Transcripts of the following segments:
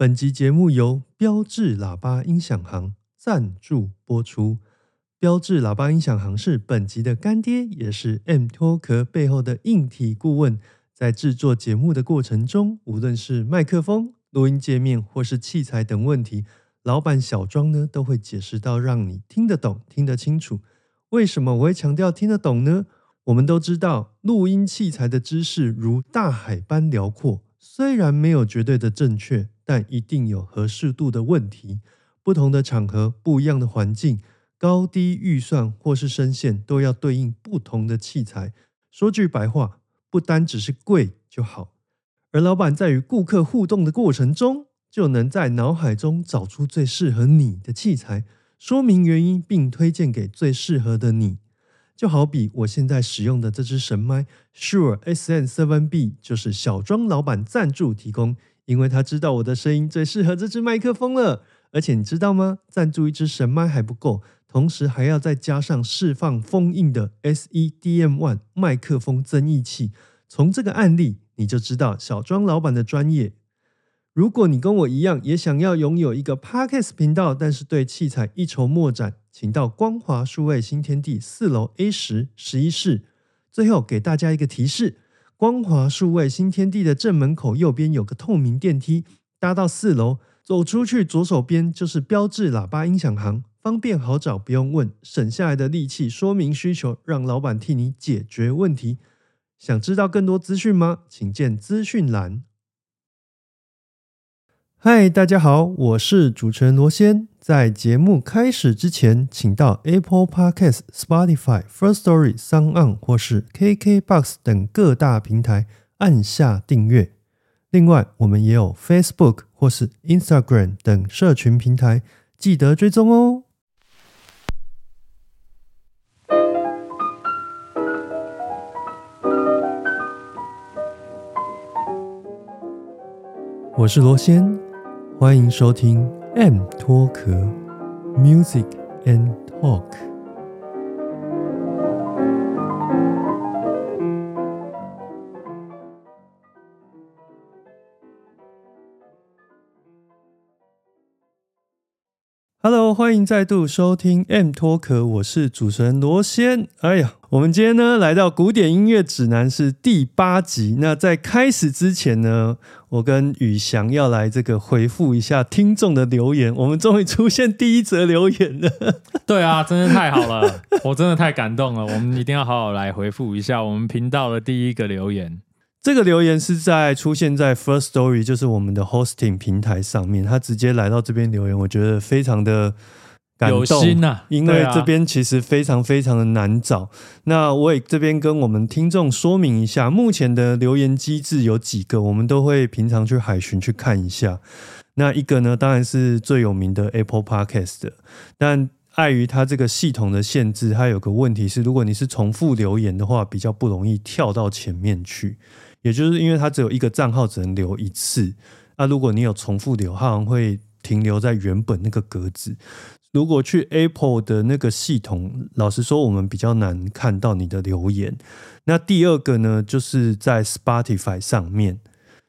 本集节目由标致喇叭音响行赞助播出。标致喇叭音响行是本集的干爹，也是 M 脱壳背后的硬体顾问。在制作节目的过程中，无论是麦克风、录音界面或是器材等问题，老板小庄呢都会解释到让你听得懂、听得清楚。为什么我会强调听得懂呢？我们都知道，录音器材的知识如大海般辽阔，虽然没有绝对的正确。但一定有合适度的问题。不同的场合、不一样的环境、高低预算或是声线，都要对应不同的器材。说句白话，不单只是贵就好。而老板在与顾客互动的过程中，就能在脑海中找出最适合你的器材，说明原因，并推荐给最适合的你。就好比我现在使用的这支神麦 Sure SM7B，就是小庄老板赞助提供。因为他知道我的声音最适合这支麦克风了，而且你知道吗？赞助一支神麦还不够，同时还要再加上释放封印的 SEDM One 麦克风增益器。从这个案例你就知道小庄老板的专业。如果你跟我一样也想要拥有一个 Podcast 频道，但是对器材一筹莫展，请到光华数位新天地四楼 A 十十一室。最后给大家一个提示。光华数位新天地的正门口右边有个透明电梯，搭到四楼，走出去左手边就是标志喇叭音响行，方便好找，不用问，省下来的力气说明需求，让老板替你解决问题。想知道更多资讯吗？请见资讯栏。嗨，大家好，我是主持人罗先。在节目开始之前，请到 Apple Podcast、Spotify、First Story、s o n 或是 KKBox 等各大平台按下订阅。另外，我们也有 Facebook 或是 Instagram 等社群平台，记得追踪哦。我是罗先。欢迎收听 M 脱壳 Music and Talk。欢迎再度收听 M 脱壳，我是主持人罗先。哎呀，我们今天呢来到古典音乐指南是第八集。那在开始之前呢，我跟宇翔要来这个回复一下听众的留言。我们终于出现第一则留言了。对啊，真的太好了，我真的太感动了。我们一定要好好来回复一下我们频道的第一个留言。这个留言是在出现在 First Story，就是我们的 hosting 平台上面。他直接来到这边留言，我觉得非常的感动呐，因为这边其实非常非常的难找。那我也这边跟我们听众说明一下，目前的留言机制有几个，我们都会平常去海巡去看一下。那一个呢，当然是最有名的 Apple Podcast，但碍于它这个系统的限制，它有个问题是，如果你是重复留言的话，比较不容易跳到前面去。也就是因为它只有一个账号，只能留一次。那如果你有重复留，它会停留在原本那个格子。如果去 Apple 的那个系统，老实说，我们比较难看到你的留言。那第二个呢，就是在 Spotify 上面。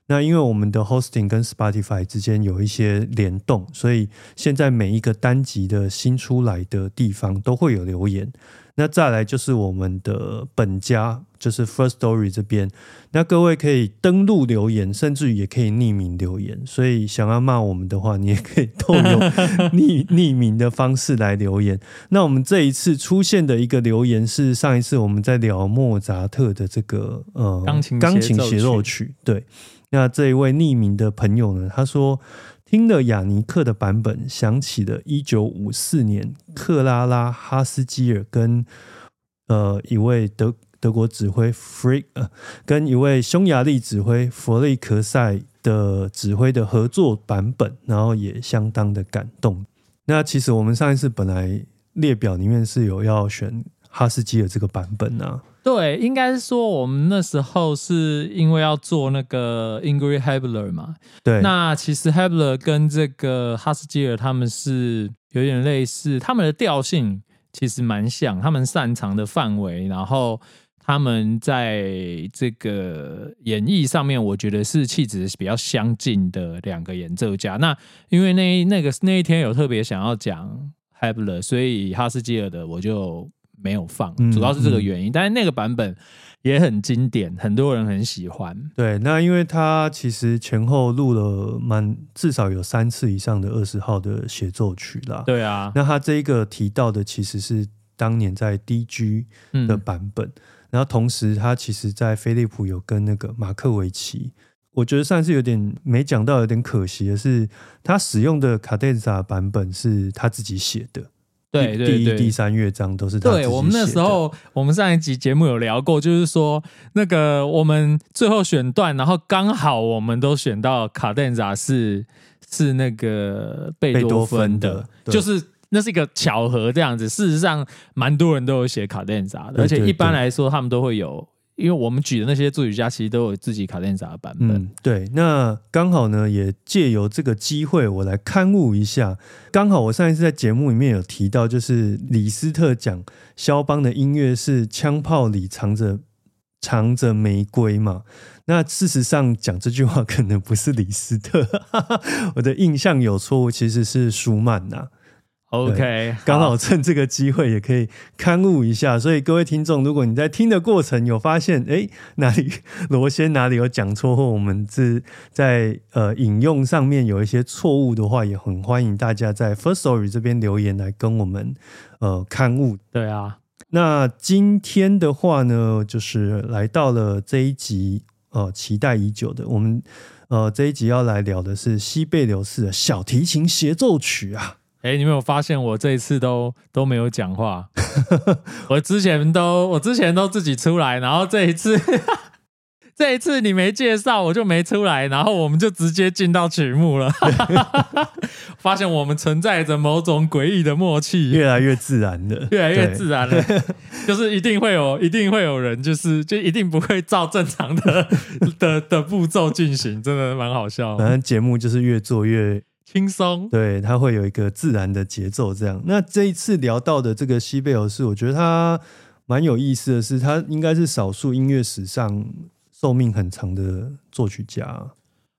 那因为我们的 hosting 跟 Spotify 之间有一些联动，所以现在每一个单集的新出来的地方都会有留言。那再来就是我们的本家，就是 First Story 这边。那各位可以登录留言，甚至于也可以匿名留言。所以想要骂我们的话，你也可以透过 匿匿名的方式来留言。那我们这一次出现的一个留言是上一次我们在聊莫扎特的这个呃钢琴钢琴协奏曲。对，那这一位匿名的朋友呢，他说。听了雅尼克的版本，想起了一九五四年克拉拉哈斯基尔跟呃一位德德国指挥弗呃跟一位匈牙利指挥弗雷克塞的指挥的合作版本，然后也相当的感动。那其实我们上一次本来列表里面是有要选哈斯基尔这个版本啊。对，应该是说我们那时候是因为要做那个 Ingrid Hebler 嘛。对。那其实 Hebler 跟这个哈斯基尔他们是有点类似，他们的调性其实蛮像，他们擅长的范围，然后他们在这个演绎上面，我觉得是气质比较相近的两个演奏家。那因为那那个那一天有特别想要讲 Hebler，所以哈斯基尔的我就没有放，嗯主要是这个原因。但是那个版本也很经典，很多人很喜欢。对，那因为他其实前后录了蛮至少有三次以上的二十号的协奏曲啦。对啊，那他这一个提到的其实是当年在 DG 嗯的版本，然后同时他其实在飞利浦有跟那个马克维奇，我觉得算是有点没讲到，有点可惜的是，他使用的卡戴萨版本是他自己写的，对对第第一、第对。三乐章都是他对我们那时候，我们上一集节目有聊过，就是说那个我们最后选段，然后刚好我们都选到卡顿扎是是那个贝多芬芬的就是那是一个巧合这样子。事实上，蛮多人都有写卡顿扎而且一般来说他们都会有，因为我们举的那些作曲家其实都有自己卡顿扎的版本。嗯，对，那刚好呢，也借由这个机会，我来刊物一下。刚好我上一次在节目里面有提到，就是李斯特讲肖邦的音乐是枪炮里藏着藏着玫瑰嘛。那事实上讲这句话可能不是李斯特，我的印象有错误，其实是舒曼呐、OK，刚好趁这个机会也可以刊物一下，所以各位听众，如果你在听的过程有发现，哎，哪里罗先哪里有讲错，或我们是在呃引用上面有一些错误的话，也很欢迎大家在 First Story 这边留言来跟我们呃刊物。对啊，那今天的话呢，就是来到了这一集呃期待已久的，我们呃这一集要来聊的是西贝流士的小提琴协奏曲啊。哎，你有没有发现我这一次都都没有讲话？我之前都我之前都自己出来，然后这一次 这一次你没介绍，我就没出来，然后我们就直接进到曲目了。发现我们存在着某种诡异的默契，越来越自然了，越来越自然了。就是一定会有，一定会有人，就是就一定不会照正常的的的步骤进行，真的蛮好笑反，正节目就是越做越轻松。对，它会有一个自然的节奏。这样，那这一次聊到的这个西贝尔是，我觉得他蛮有意思的是，他应该是少数音乐史上寿命很长的作曲家。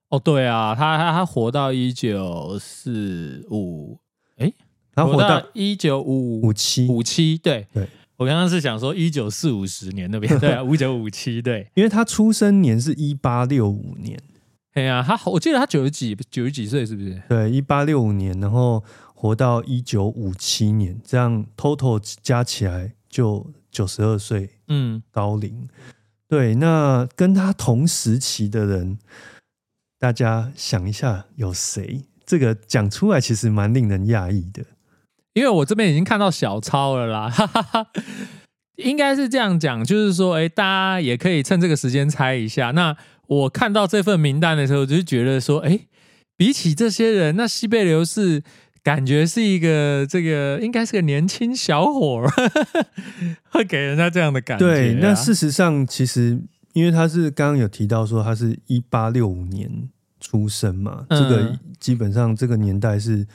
哦，对啊，他他他活到一九四五，哎，他活到一九五五七，五七，对对。我刚刚是想说一九四五十年那边，对啊，五九五七，对。因为他出生年是一八六五年，哎呀，他我记得他九十几九十几岁是不是？对，一八六五年，然后活到一九五七年，这样 total 加起来就九十二岁嗯，高龄。对，那跟他同时期的人，大家想一下有谁？这个讲出来其实蛮令人讶异的。因为我这边已经看到小抄了啦，哈哈哈。应该是这样讲，就是说，哎，大家也可以趁这个时间猜一下。那我看到这份名单的时候，就觉得说，哎，比起这些人，那西贝流士感觉是一个这个应该是个年轻小伙儿，会给人家这样的感觉啊、对，那事实上其实因为他是刚刚有提到说他是一八六五年出生嘛，嗯。这个基本上这个年代是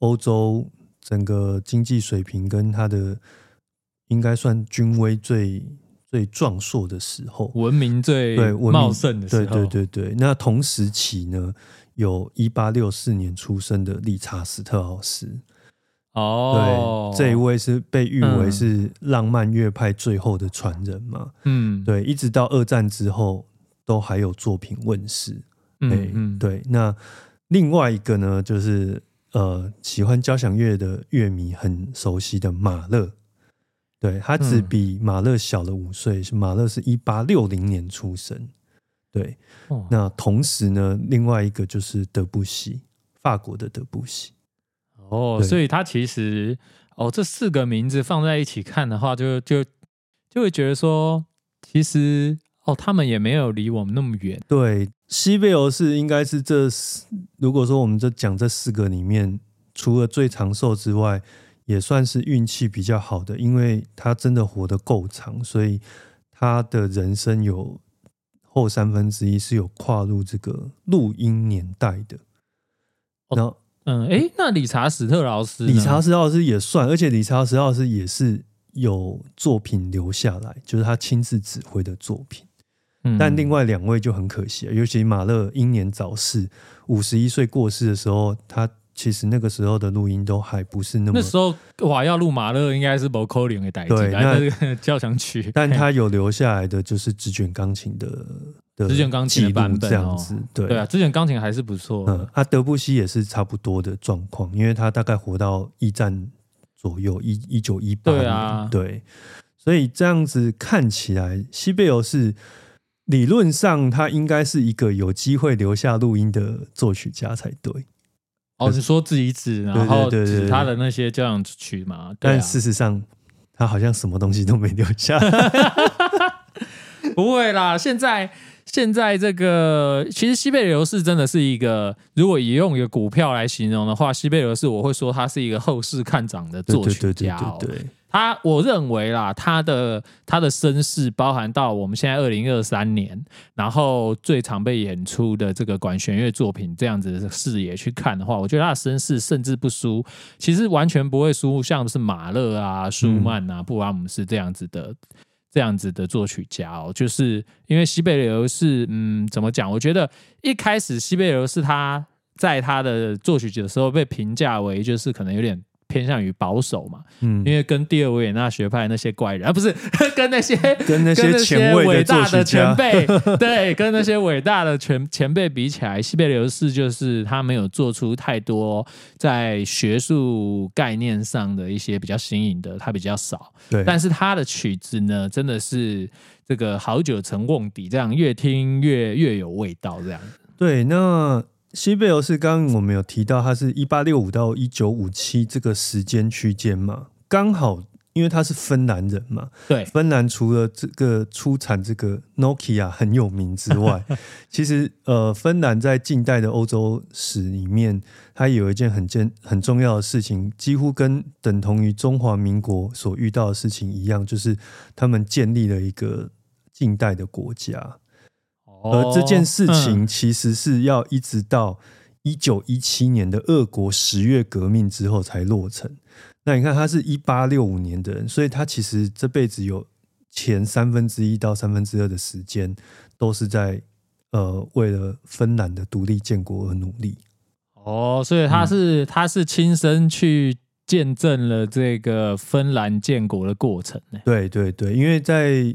欧洲整个经济水平跟他的应该算军威最最壮硕的时候。文明最对茂盛的时对候，对对对，那同时期呢，有一八六四年出生的理查斯特劳斯，哦，对，这一位是被誉为嗯是浪漫乐派最后的传人嘛。嗯，对，一直到二战之后都还有作品问世。嗯对、嗯，对，那另外一个呢，就是呃，喜欢交响乐的乐迷很熟悉的马勒。对他只嗯比马勒小了五岁，是马勒是一八六零年出生。对，哦那同时呢，另外一个就是德布西，法国的德布西。哦，所以他其实哦，这四个名字放在一起看的话，就就就会觉得说，其实哦，他们也没有离我们那么远。对，西贝欧是应该是这四，如果说我们就讲这四个里面，除了最长寿之外，也算是运气比较好的，因为他真的活得够长，所以他的人生有后三分之一是有跨入这个录音年代的。哦然后嗯，哎，那理查史特劳斯，理查斯奥斯也算，而且理查斯奥斯也是有作品留下来，就是他亲自指挥的作品。嗯但另外两位就很可惜了，尤其马勒英年早逝，五十一岁过世的时候，他其实那个时候的录音都还不是那么那，时候哇，要录马勒应该是 vocal 的代对来那这个交响曲，但他有留下来的就是直卷钢琴的的直卷钢琴的版本哦。这样子，对。对啊，之前钢琴还是不错。嗯，啊，德布西也是差不多的状况，因为他大概活到一战左右，一一九一八年，对啊。对，所以这样子看起来，西贝欧是理论上他应该是一个有机会留下录音的作曲家才对，哦，你说自己指，然后指他的那些交响曲嘛，对但啊，事实上他好像什么东西都没留下。不会啦，现在现在这个其实西贝流士真的是一个，如果以用一个股票来形容的话，西贝流士我会说他是一个后市看涨的作曲对对对对家、对，他我认为啦，他的他的身世包含到我们现在二零二三年，然后最常被演出的这个管弦乐作品这样子的视野去看的话，我觉得他的身世甚至不输，其实完全不会输，像是马勒啊、舒曼啊、布拉姆斯这样子的。这样子的作曲家哦，就是因为西贝流是嗯，怎么讲？我觉得一开始西贝流是他在他的作曲的时候被评价为就是可能有点偏向于保守嘛，嗯因，为跟第二维也纳学派那些怪人啊，不是 跟那些跟那些前卫伟大的前辈，对，跟那些伟大的前前辈比起来，西贝流士就是他没有做出太多在学术概念上的一些比较新颖的，他比较少。对，但是他的曲子呢，真的是这个好久成瓮底，这样越听越越有味道，这样。对，那西贝欧是刚刚我们有提到，他是一八六五到一九五七这个时间区间嘛，刚好因为他是芬兰人嘛，对，芬兰除了这个出产这个 Nokia 很有名之外，其实呃，芬兰在近代的欧洲史里面，它有一件很件很重要的事情，几乎跟等同于中华民国所遇到的事情一样，就是他们建立了一个近代的国家。而这件事情嗯其实是要一直到一九一七年的俄国十月革命之后才落成。那你看，他是一八六五年的人，所以他其实这辈子有前三分之一到三分之二的时间都是在呃为了芬兰的独立建国而努力。哦，所以他是、他是亲身去见证了这个芬兰建国的过程呢。对对对，因为在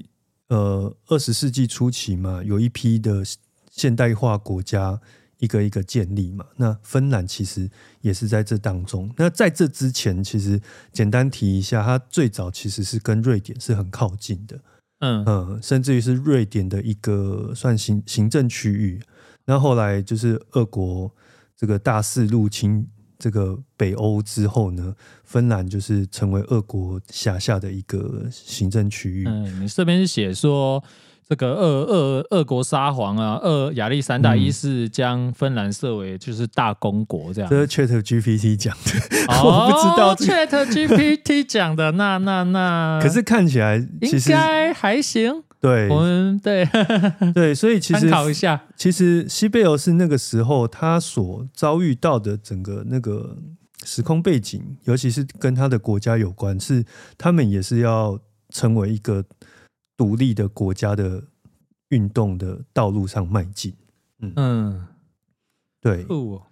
呃二十世纪初期嘛，有一批的现代化国家一个一个建立嘛。那芬兰其实也是在这当中。那在这之前，其实简单提一下，它最早其实是跟瑞典是很靠近的，嗯嗯，甚至于是瑞典的一个算行行政区域。那后来就是俄国这个大肆入侵这个北欧之后呢，芬兰就是成为俄国辖下的一个行政区域。嗯，这边是写说这个俄俄俄国沙皇啊，俄亚历山大一世将芬兰设为就是大公国这样。这是 Chat GPT 讲的，哦 我不知道这个 Chat GPT 讲的，那那那，可是看起来其应实该还行。对我们对 对，所以其参实考一下。其实西贝尔是那个时候他所遭遇到的整个那个时空背景，尤其是跟他的国家有关，是他们也是要成为一个独立的国家的运动的道路上迈进。嗯，对，哦。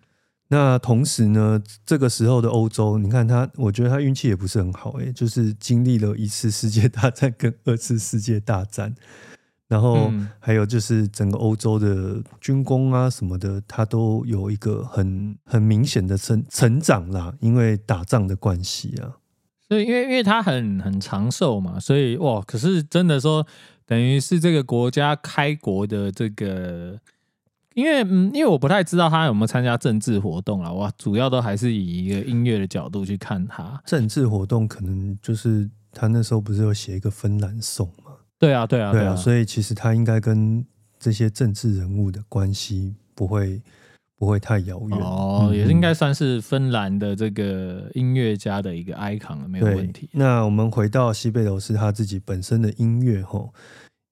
那同时呢，这个时候的欧洲，你看他，我觉得他运气也不是很好、欸，就是经历了一次世界大战跟二次世界大战，然后嗯还有就是整个欧洲的军工啊什么的，它都有一个很很明显的成成长啦，因为打仗的关系啊。所以因为因为他很很长寿嘛，所以哇，可是真的说，等于是这个国家开国的这个，因为嗯，因为我不太知道他有没有参加政治活动啦，哇，主要都还是以一个音乐的角度去看他。政治活动可能就是他那时候不是有写一个芬兰颂嘛？对啊，对啊，对啊，啊，所以其实他应该跟这些政治人物的关系不会不会太遥远哦，嗯也是应该算是芬兰的这个音乐家的一个 icon 了，没有对问题。那我们回到西贝楼是他自己本身的音乐吼，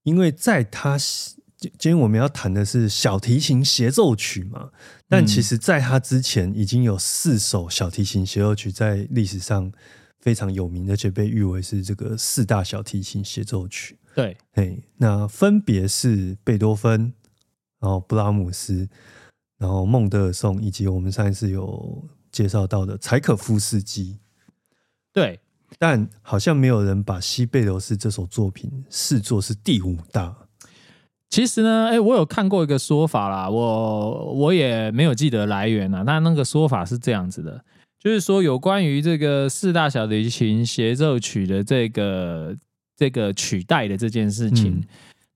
因为在他今今天我们要谈的是小提琴协奏曲嘛，但嗯其实在他之前已经有四首小提琴协奏曲在历史上非常有名，而且被誉为是这个四大小提琴协奏曲。对，哎，那分别是贝多芬，然后布拉姆斯，然后孟德尔颂，以及我们上一次有介绍到的柴可夫斯基。对，但好像没有人把西贝流斯这首作品视作是第五大。其实呢，哎，我有看过一个说法啦，我我也没有记得来源啊。那那个说法是这样子的，就是说有关于这个四大小提琴协奏曲的这个这个取代的这件事情，嗯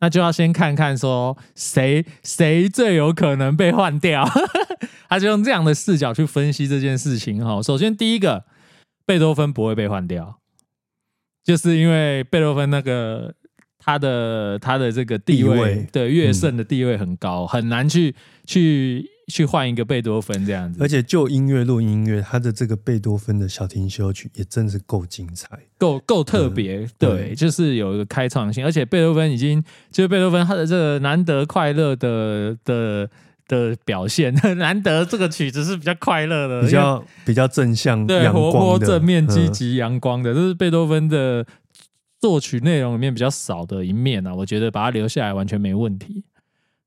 那就要先看看说谁谁最有可能被换掉，他就用这样的视角去分析这件事情哈。首先第一个，贝多芬不会被换掉，就是因为贝多芬那个他的他的这个地位，地位对乐圣的地位很高，很难去去去换一个贝多芬这样子而。且就音乐录音乐，他的这个贝多芬的小提琴曲也真是够精彩。够够特别，对，对就是有一个开创性，而且贝多芬已经就是贝多芬他的这个难得快乐的的的表现，难得这个曲子是比较快乐的，比较比较正向、对阳活泼、光正面、积嗯极、阳光的，这是贝多芬的作曲内容里面比较少的一面啊。我觉得把它留下来完全没问题。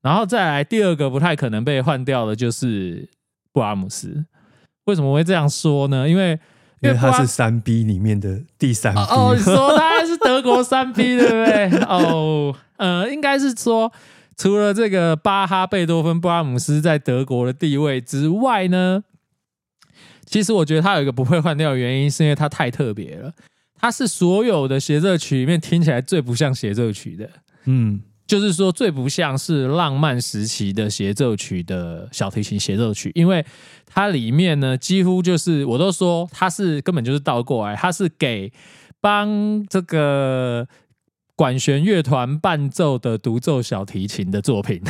然后再来第二个不太可能被换掉的就是布拉姆斯。为什么会这样说呢？因为因为他是三 B 里面的第三 B。哦，你说他还是德国三 B 对不对？哦，呃，应该是说，除了这个巴哈、贝多芬、布拉姆斯在德国的地位之外呢，其实我觉得他有一个不会换掉的原因，是因为他太特别了。他是所有的协奏曲里面听起来最不像协奏曲的，嗯，就是说最不像是浪漫时期的协奏曲的小提琴协奏曲，因为它里面呢几乎就是我都说它是根本就是倒过来，它是给帮这个管弦乐团伴奏的独奏小提琴的作品。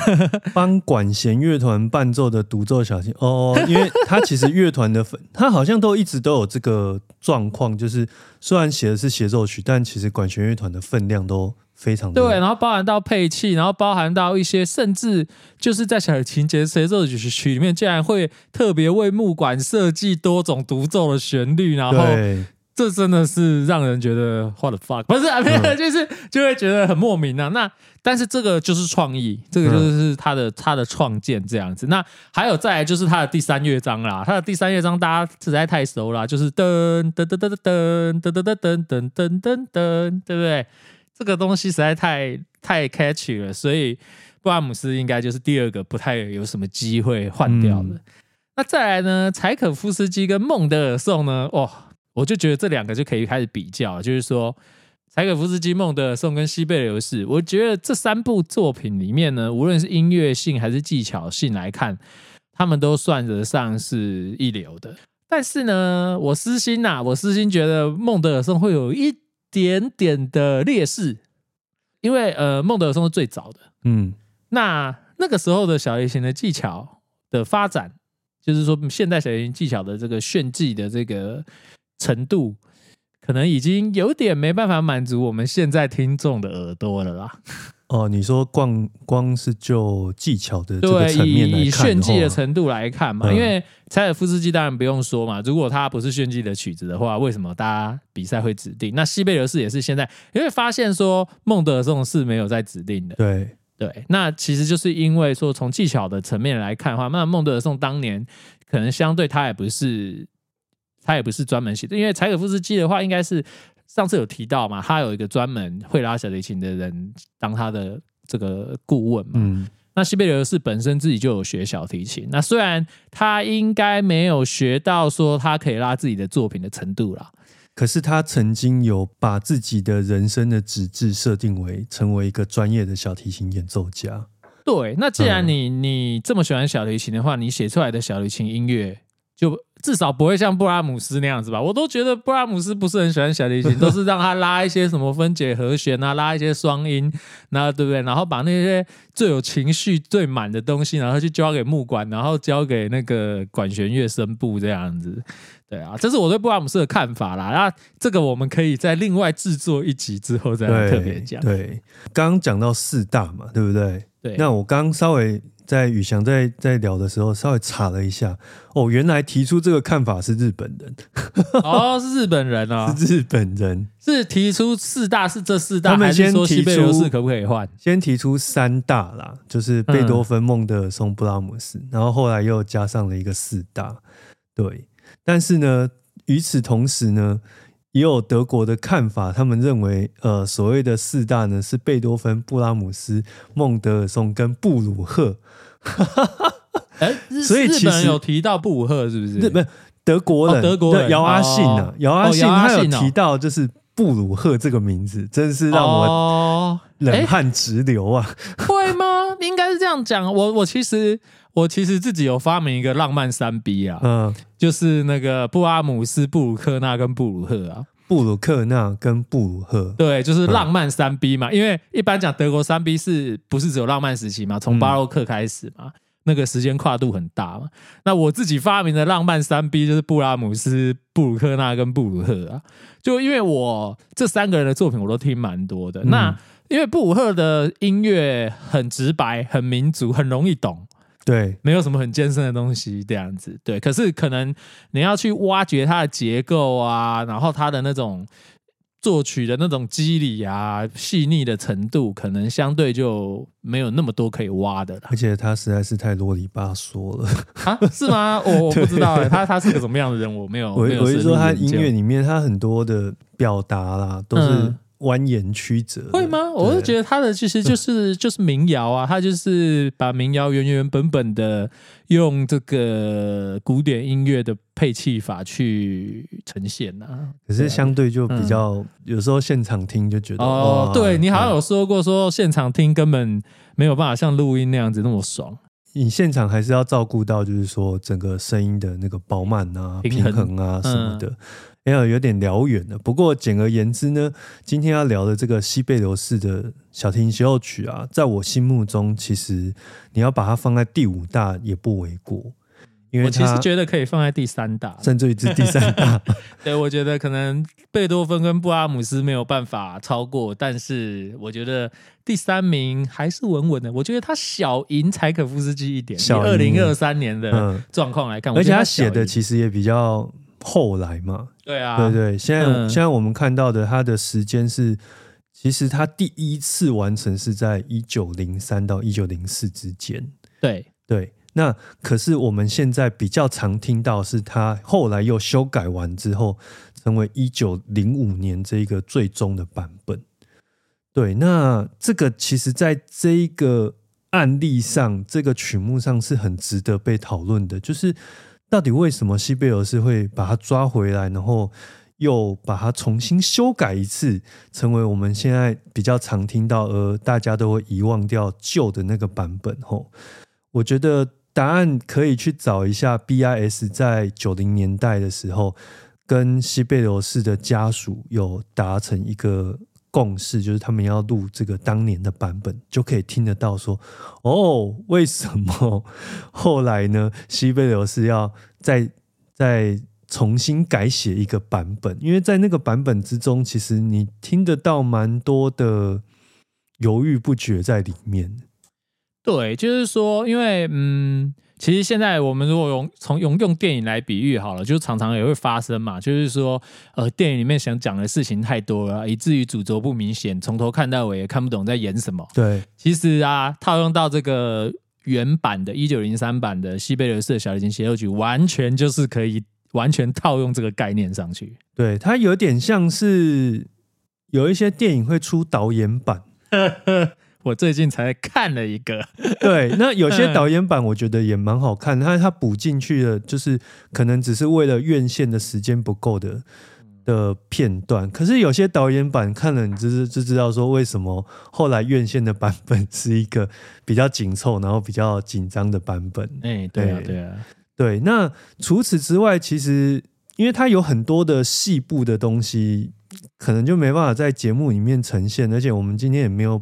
帮管弦乐团伴奏的独奏小提琴哦，因为他其实乐团的分，他好像都一直都有这个状况，就是虽然写的是协奏曲，但其实管弦乐团的分量都非常的对，然后包含到配器，然后包含到一些，甚至就是在小提琴节协奏曲曲里面，竟然会特别为木管设计多种独奏的旋律，然后对这真的是让人觉得 what the fuck，不是啊，没 有，就是就会觉得很莫名啊。那但是这个就是创意，这个就是他的他的创建这样子。那还有再来就是他的第三乐章啦，他的第三乐章大家实在太熟啦，就是噔噔噔噔噔噔噔噔噔噔噔噔噔，对不对？这个东西实在太太 catchy 了，所以布拉姆斯应该就是第二个不太有什么机会换掉的。嗯那再来呢，柴可夫斯基跟孟德尔颂呢，哇、我就觉得这两个就可以开始比较，就是说柴可夫斯基、孟德尔颂跟西贝流士，我觉得这三部作品里面呢，无论是音乐性还是技巧性来看，他们都算得上是一流的。但是呢，我私心呐、我私心觉得孟德尔颂会有一点点的劣势，因为呃，孟德尔松是最早的，嗯。那那个时候的小提琴的技巧的发展，就是说现代小提琴技巧的这个炫技的这个程度，可能已经有点没办法满足我们现在听众的耳朵了啦。哦，你说光光是就技巧的这个对，层面来以以炫技的程度来看嘛，嗯因为柴可夫斯基当然不用说嘛，如果他不是炫技的曲子的话，为什么大家比赛会指定？那西贝流士也是现在，因为发现说孟德尔颂是没有在指定的。对对，那其实就是因为说从技巧的层面来看的话，那孟德尔颂当年可能相对他也不是他也不是专门写的，因为柴可夫斯基的话应该是上次有提到嘛，他有一个专门会拉小提琴的人当他的这个顾问嘛。嗯那西贝流士本身自己就有学小提琴，那虽然他应该没有学到说他可以拉自己的作品的程度啦，可是他曾经有把自己的人生的旨志设定为成为一个专业的小提琴演奏家。对，那既然嗯你、你这么喜欢小提琴的话，你写出来的小提琴音乐就至少不会像布拉姆斯那样子吧？我都觉得布拉姆斯不是很喜欢小提琴，都是让他拉一些什么分解和弦啊，拉一些双音，然后对不对？然后把那些最有情绪、最满的东西，然后去交给木管，然后交给那个管弦乐声部这样子。对啊，这是我对布拉姆斯的看法啦。那这个我们可以在另外制作一集之后再来，特别讲。对，刚刚讲到四大嘛，对不对？对，那我刚稍微在宇翔在在聊的时候，稍微查了一下，哦，原来提出这个看法是日本人。哦，是日本人哦，是日本人是提出四大是这四大，他们先提西贝流出士可不可以换？先提出三大啦，就是贝多芬、孟德尔松、布拉姆斯，然后后来又加上了一个四大，对。但是呢，与此同时呢，也有德国的看法，他们认为，呃，所谓的四大呢是贝多芬、布拉姆斯、孟德尔松跟布鲁赫。所以日本人其实有提到布鲁赫是不是？日本德国人，哦德国人姚阿信啊哦，姚阿信哦他有提到就是布鲁赫这个名字，真是让我冷汗直流啊！会吗？应该是这样讲。我我其实我其实自己有发明一个浪漫三 B 啊，嗯，就是那个布阿姆斯、布鲁克纳跟布鲁赫啊。布鲁克纳跟布鲁赫，对，就是浪漫三 B 嘛。因为一般讲德国三 B 是不是只有浪漫时期嘛？从巴洛克开始嘛，那个时间跨度很大嘛。那我自己发明的浪漫三 B 就是布拉姆斯、布鲁克纳跟布鲁赫啊。就因为我这三个人的作品我都听蛮多的，嗯那因为布鲁赫的音乐很直白、很民族、很容易懂。对，没有什么很艰深的东西这样子，对。可是可能你要去挖掘它的结构啊，然后它的那种作曲的那种肌理啊、细腻的程度，可能相对就没有那么多可以挖的了而且他实在是太啰里吧嗦了。啊？是吗？我我不知道哎、他他是个什么样的人，我没有。我我是说，他音乐里面他很多的表达啦，都是嗯蜿蜒曲折的。会吗？我是觉得得他的其实就是就是民谣啊，他就是把民谣原原本本的用这个古典音乐的配器法去呈现啊。可是相对就比较，有时候现场听就觉得哇，哦对你好像嗯有说过，说现场听根本没有办法像录音那样子那么爽。你现场还是要照顾到，就是说整个声音的那个饱满啊、平衡嗯平衡啊什么的，要有点聊远了。不过简而言之呢，今天要聊的这个西贝流士的小提琴协奏曲啊，在我心目中，其实你要把它放在第五大也不为过，因为我其实它觉得可以放在第三大。甚至于是第三大。对，我觉得可能贝多芬跟布拉姆斯没有办法超过，但是我觉得第三名还是稳稳的。我觉得他小赢柴可夫斯基一点，以二零二三年的嗯，状况来看，我而且他写的其实也比较后来嘛，对啊，对对，现在、嗯现在我们看到的他的时间是，其实他第一次完成是在一九零三到一九零四之间。对对，那可是我们现在比较常听到是他后来又修改完之后，成为一九零五年这一个最终的版本。对，那这个其实在这一个案例上，这个曲目上是很值得被讨论的，就是到底为什么西贝尔斯会把他抓回来，然后又把他重新修改一次，成为我们现在比较常听到，而大家都会遗忘掉旧的那个版本。吼，我觉得答案可以去找一下 BIS 在九零年代的时候，跟西贝流士的家属有达成一个共识，就是他们要录这个当年的版本，就可以听得到说，哦，为什么 后来呢？西贝流士要再再重新改写一个版本，因为在那个版本之中，其实你听得到蛮多的犹豫不决在里面。对，就是说，因为嗯，其实现在我们如果用从用用电影来比喻好了，就常常也会发生嘛，就是说，呃，电影里面想讲的事情太多了，以至于主轴不明显，从头看到尾也看不懂在演什么。对，其实啊，套用到这个原版的1903版的西贝流士的小提琴协奏曲，完全就是可以完全套用这个概念上去。对，它有点像是有一些电影会出导演版，我最近才看了一个，对，那有些导演版我觉得也蛮好看，它它补进去的，就是可能只是为了院线的时间不够的的片段，可是有些导演版看了，你就是就知道说为什么后来院线的版本 是一个比较紧凑，然后比较紧张的版本。哎、对啊，对。对啊，对，那除此之外，其实因为它有很多的细部的东西，可能就没办法在节目里面呈现，而且我们今天也没有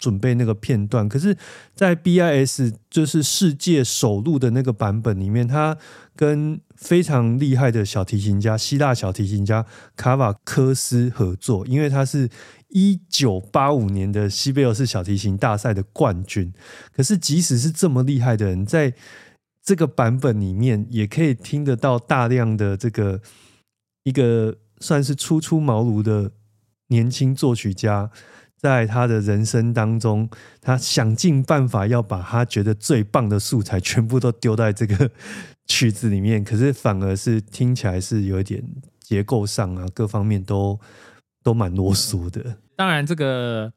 准备那个片段。可是，在 BIS 就是世界首录的那个版本里面，他跟非常厉害的小提琴家希腊小提琴家卡瓦科斯合作，因为他是一九八五年的西贝尔斯小提琴大赛的冠军。可是，即使是这么厉害的人，在这个版本里面也可以听得到大量的这个一个算是初出茅庐的年轻作曲家，在他的人生当中，他想尽办法要把他觉得最棒的素材全部都丢在这个曲子里面，可是反而是听起来是有一点结构上啊，各方面都 都蛮啰嗦的。当然，这个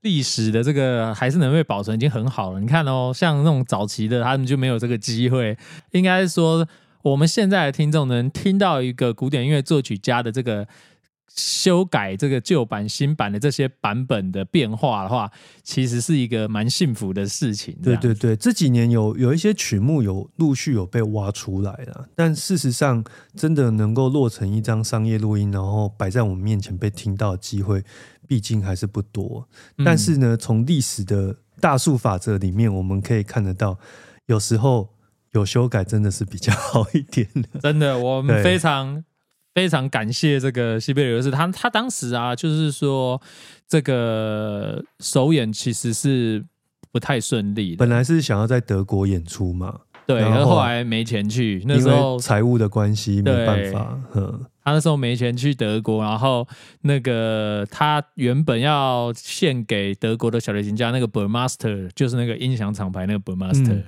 历史的这个还是能被保存，已经很好了。你看哦，像那种早期的，他们就没有这个机会。应该是说，我们现在的听众能听到一个古典音乐作曲家的这个修改这个旧版、新版的这些版本的变化的话，其实是一个蛮幸福的事情。对对对，这几年有有一些曲目有陆续有被挖出来了，但事实上，真的能够落成一张商业录音，然后摆在我们面前被听到的机会。毕竟还是不多，但是呢，从历史的大数法则里面，我们可以看得到，有时候有修改真的是比较好一点的。真的，我们非常非常感谢这个西贝流士，他他当时啊，就是说这个首演其实是不太顺利，本来是想要在德国演出嘛，对，然后后来没钱去，那时候财务的关系没办法，嗯。他那时候没钱去德国，然后那个他原本要献给德国的小提琴家那个 Burmaster，就是那个音响厂牌那个 Burmaster，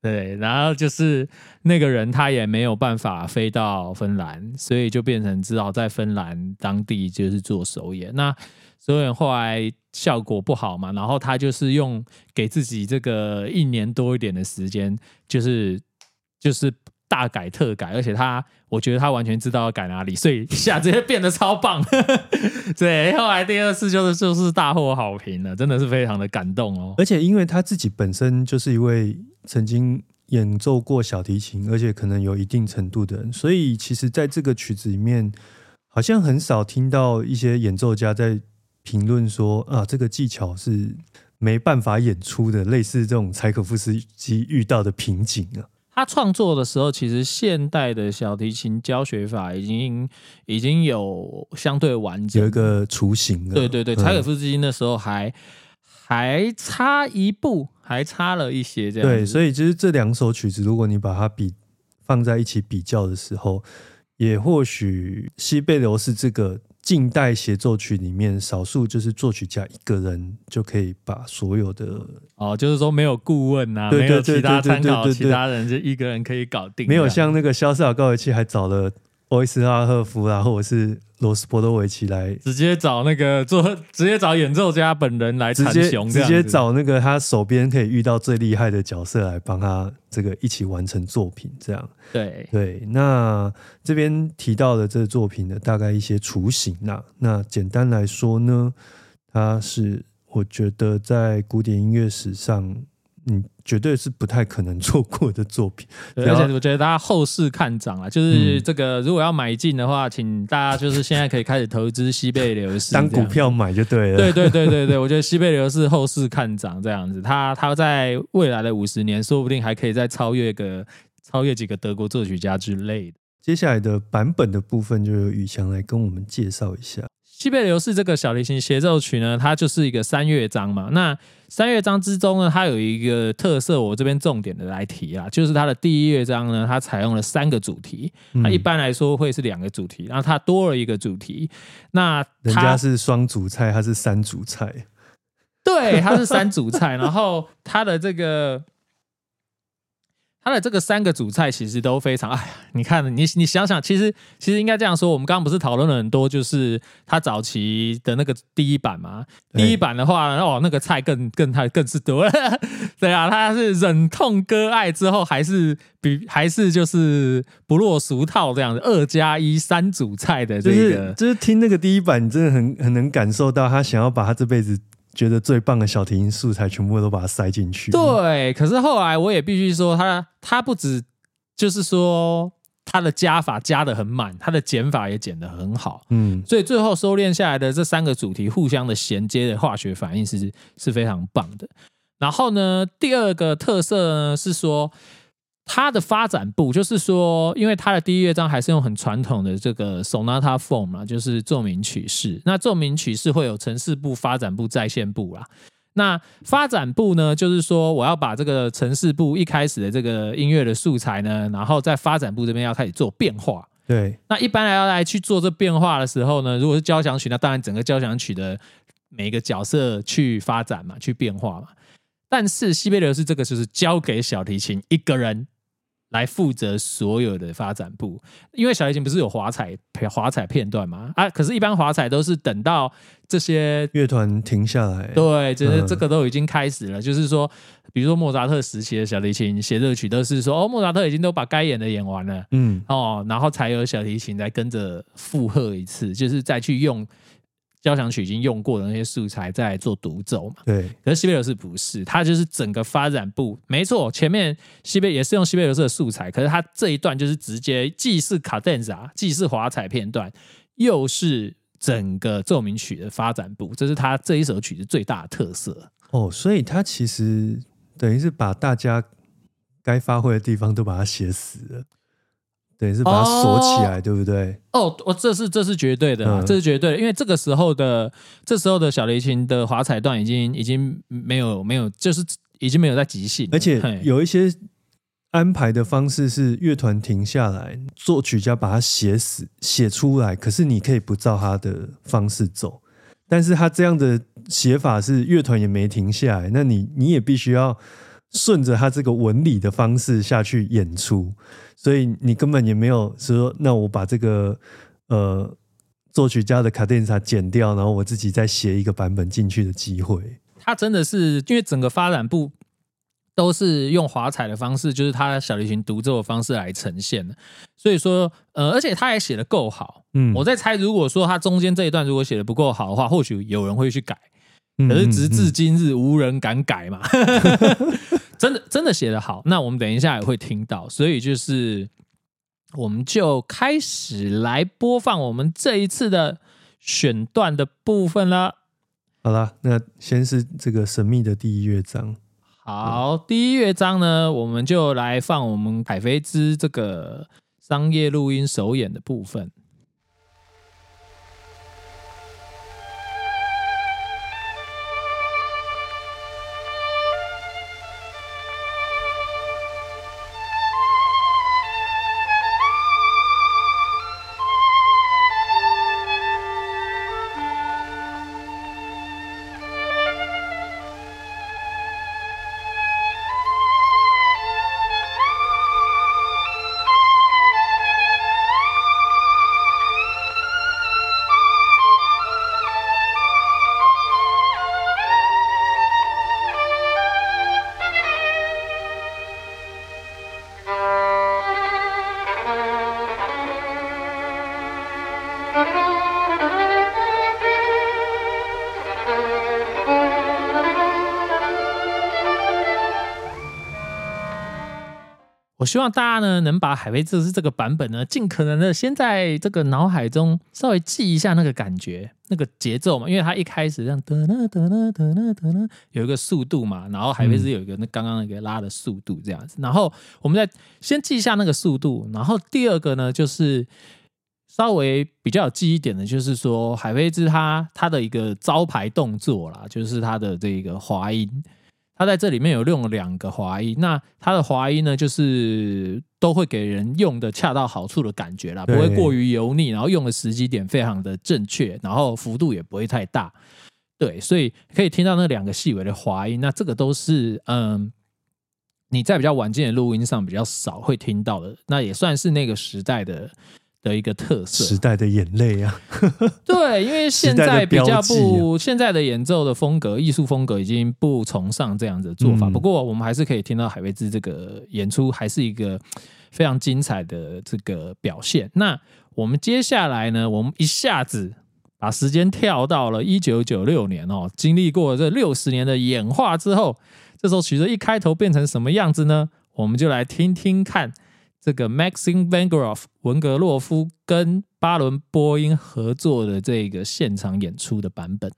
对，然后就是那个人他也没有办法飞到芬兰，所以就变成只好在芬兰当地就是做首演。那首演后来效果不好嘛，然后他就是用给自己这个一年多一点的时间，就是就是。大改特改，而且他，我觉得他完全知道要改哪里，所以一 下直接变得超棒。对，后来第二次就是就是大获好评了，真的是非常的感动哦。而且因为他自己本身就是一位曾经演奏过小提琴，而且可能有一定程度的人，所以其实在这个曲子里面，好像很少听到一些演奏家在评论说啊，这个技巧是没办法演出的，类似这种柴可夫斯基遇到的瓶颈啊。他创作的时候，其实现代的小提琴教学法已经已经有相对完整，有一个雏形了。对对对，柴可夫斯基那时候还还差一步，还差了一些这样。对，所以其实这两首曲子，如果你把它比放在一起比较的时候，也或许西贝流是这个。近代协奏曲里面，少数就是作曲家一个人就可以把所有的哦，就是说没有顾问啊，没有其他参考，其他人就一个人可以搞定。没有像那个肖斯塔高维奇还找了欧伊斯拉赫夫啊，或者是。罗斯波多维奇来直接找那个做，直接找演奏家本人来，直接直接找那个他手边可以遇到最厉害的角色来帮他这个一起完成作品，这样对对。那这边提到的这个作品的大概一些雏形啊，那简单来说呢，它是我觉得在古典音乐史上。嗯，绝对是不太可能错过的作品，而且我觉得大家后市看涨啊，就是这个如果要买进的话，请大家就是现在可以开始投资西贝流士，当股票买就对了。对对对对对，我觉得西贝流士后市看涨这样子，它它在未来的五十年，说不定还可以再超越个超越几个德国作曲家之类的。接下来的版本的部分，就由宇翔来跟我们介绍一下。西贝流士这个小提琴协奏曲呢，它就是一个三乐章嘛。那三乐章之中呢，它有一个特色，我这边重点的来提啊，就是它的第一乐章呢，它采用了三个主题。那一般来说会是两个主题，然后它多了一个主题。那人家是双主菜，它是三主菜。对，它是三主菜，然后它的这个。它的这个三个主菜其实都非常，哎呀，你看，你你想想，其实其实应该这样说，我们刚刚不是讨论了很多，就是他早期的那个第一版嘛。第一版的话，哦，那个菜更更太更是多了。对啊，他是忍痛割爱之后，还是比还是就是不落俗套这样子，二加一三主菜的这个，就是听那个第一版，你真的很很能感受到他想要把他这辈子。觉得最棒的小提琴素材全部都把它塞进去。对，可是后来我也必须说，他他不止就是说他的加法加的很满，他的减法也减的很好。嗯，所以最后收敛下来的这三个主题互相的衔接的化学反应是是非常棒的。然后呢，第二个特色呢是说。它的发展部就是说，因为它的第一乐章还是用很传统的这个 sonata form 嘛，就是奏鸣曲式。那奏鸣曲式会有城市部、发展部、在线部啦。那发展部呢，就是说我要把这个城市部一开始的这个音乐的素材呢，然后在发展部这边要开始做变化。对，那一般来要来去做这变化的时候呢，如果是交响曲，那当然整个交响曲的每一个角色去发展嘛，去变化嘛。但是西贝流斯这个就是交给小提琴一个人来负责所有的发展部，因为小提琴不是有华彩华彩片段吗？啊，可是，一般华彩都是等到这些乐团停下来，对，就是嗯。这个都已经开始了。就是说，比如说莫扎特时期的小提琴协奏曲，都是说哦，莫扎特已经都把该演的演完了。嗯，哦，然后才有小提琴来跟着附和一次，就是再去用交响曲已经用过的那些素材再来做独奏嘛。对，可是西贝流士不是，他就是整个发展部，没错，前面西贝也是用西贝流士的素材，可是他这一段就是直接既是卡顿萨，既是华彩片段，又是整个奏鸣曲的发展部，这是他这一首曲子最大的特色。哦，所以他其实等于是把大家该发挥的地方都把它写死了，等于是把它锁起来，对不对？哦，我这是这是绝对的啊，嗯。这是绝对的，因为这个时候的这时候的小提琴的华彩段已经已经没有没有，就是已经没有在即兴，而且有一些安排的方式是乐团停下来，作曲家把它写死写出来，可是你可以不照他的方式走，但是他这样的写法是乐团也没停下来，那你你也必须要顺着他这个纹理的方式下去演出，所以你根本也没有说，那我把这个呃作曲家的卡电萨剪掉，然后我自己再写一个版本进去的机会。他真的是因为整个发展部都是用华彩的方式，就是他小提琴独奏的方式来呈现的，所以说呃，而且他也写的够好。嗯我在猜，如果说他中间这一段如果写的不够好的话，或许有人会去改。嗯可是直嗯至今日无人敢改嘛，真的真的写得好。那我们等一下也会听到，所以就是我们就开始来播放我们这一次的选段的部分了。好啦，那先是这个神秘的第一乐章。好，第一乐章呢，我们就来放我们海飞兹这个商业录音首演的部分。我希望大家呢能把海飞丝这个版本呢，尽可能的先在这个脑海中稍微记一下那个感觉、那个节奏嘛，因为它一开始这样得呢得呢得呢得呢有一个速度嘛，然后海飞丝有一个那刚刚那个拉的速度这样子，然后我们再先记一下那个速度，然后第二个呢就是稍微比较有记忆点的，就是说海飞丝它它的一个招牌动作啦，就是它的这个滑音。它在这里面有用了两个滑音，那他的滑音呢，就是都会给人用的恰到好处的感觉啦，不会过于油腻，然后用的时机点非常的正确，然后幅度也不会太大。对，所以可以听到那两个细微的滑音，那这个都是嗯你在比较晚间的录音上比较少会听到的，那也算是那个时代的的一个特色。时代的眼泪啊，对，因为现在比较不，现在的演奏的风格、艺术风格已经不崇尚这样子的做法。嗯不过，我们还是可以听到海威兹这个演出还是一个非常精彩的这个表现。那我们接下来呢，我们一下子把时间跳到了一九九六年哦，经历过这六十年的演化之后，这首曲子一开头变成什么样子呢？我们就来听听看这个 Maxim Van Groff 文格洛夫跟巴伦波音合作的这个现场演出的版本。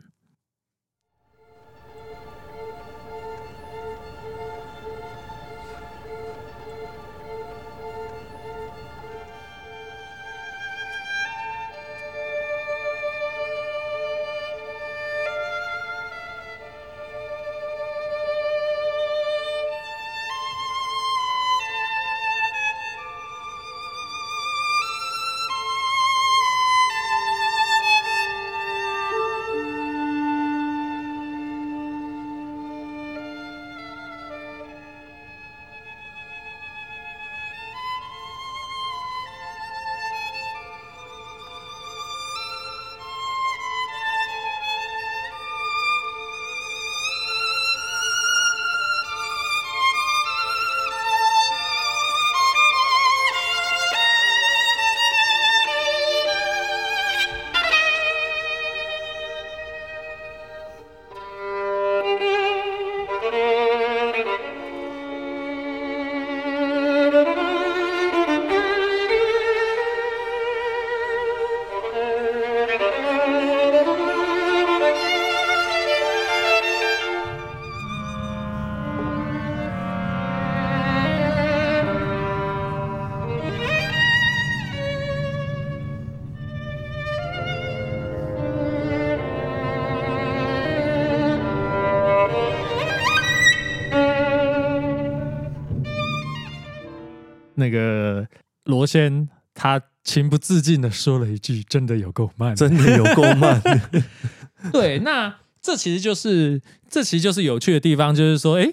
那个罗先他情不自禁的说了一句：“真的有够慢。”真的有够慢。对，那这其实就是这其实就是有趣的地方，就是说，哎，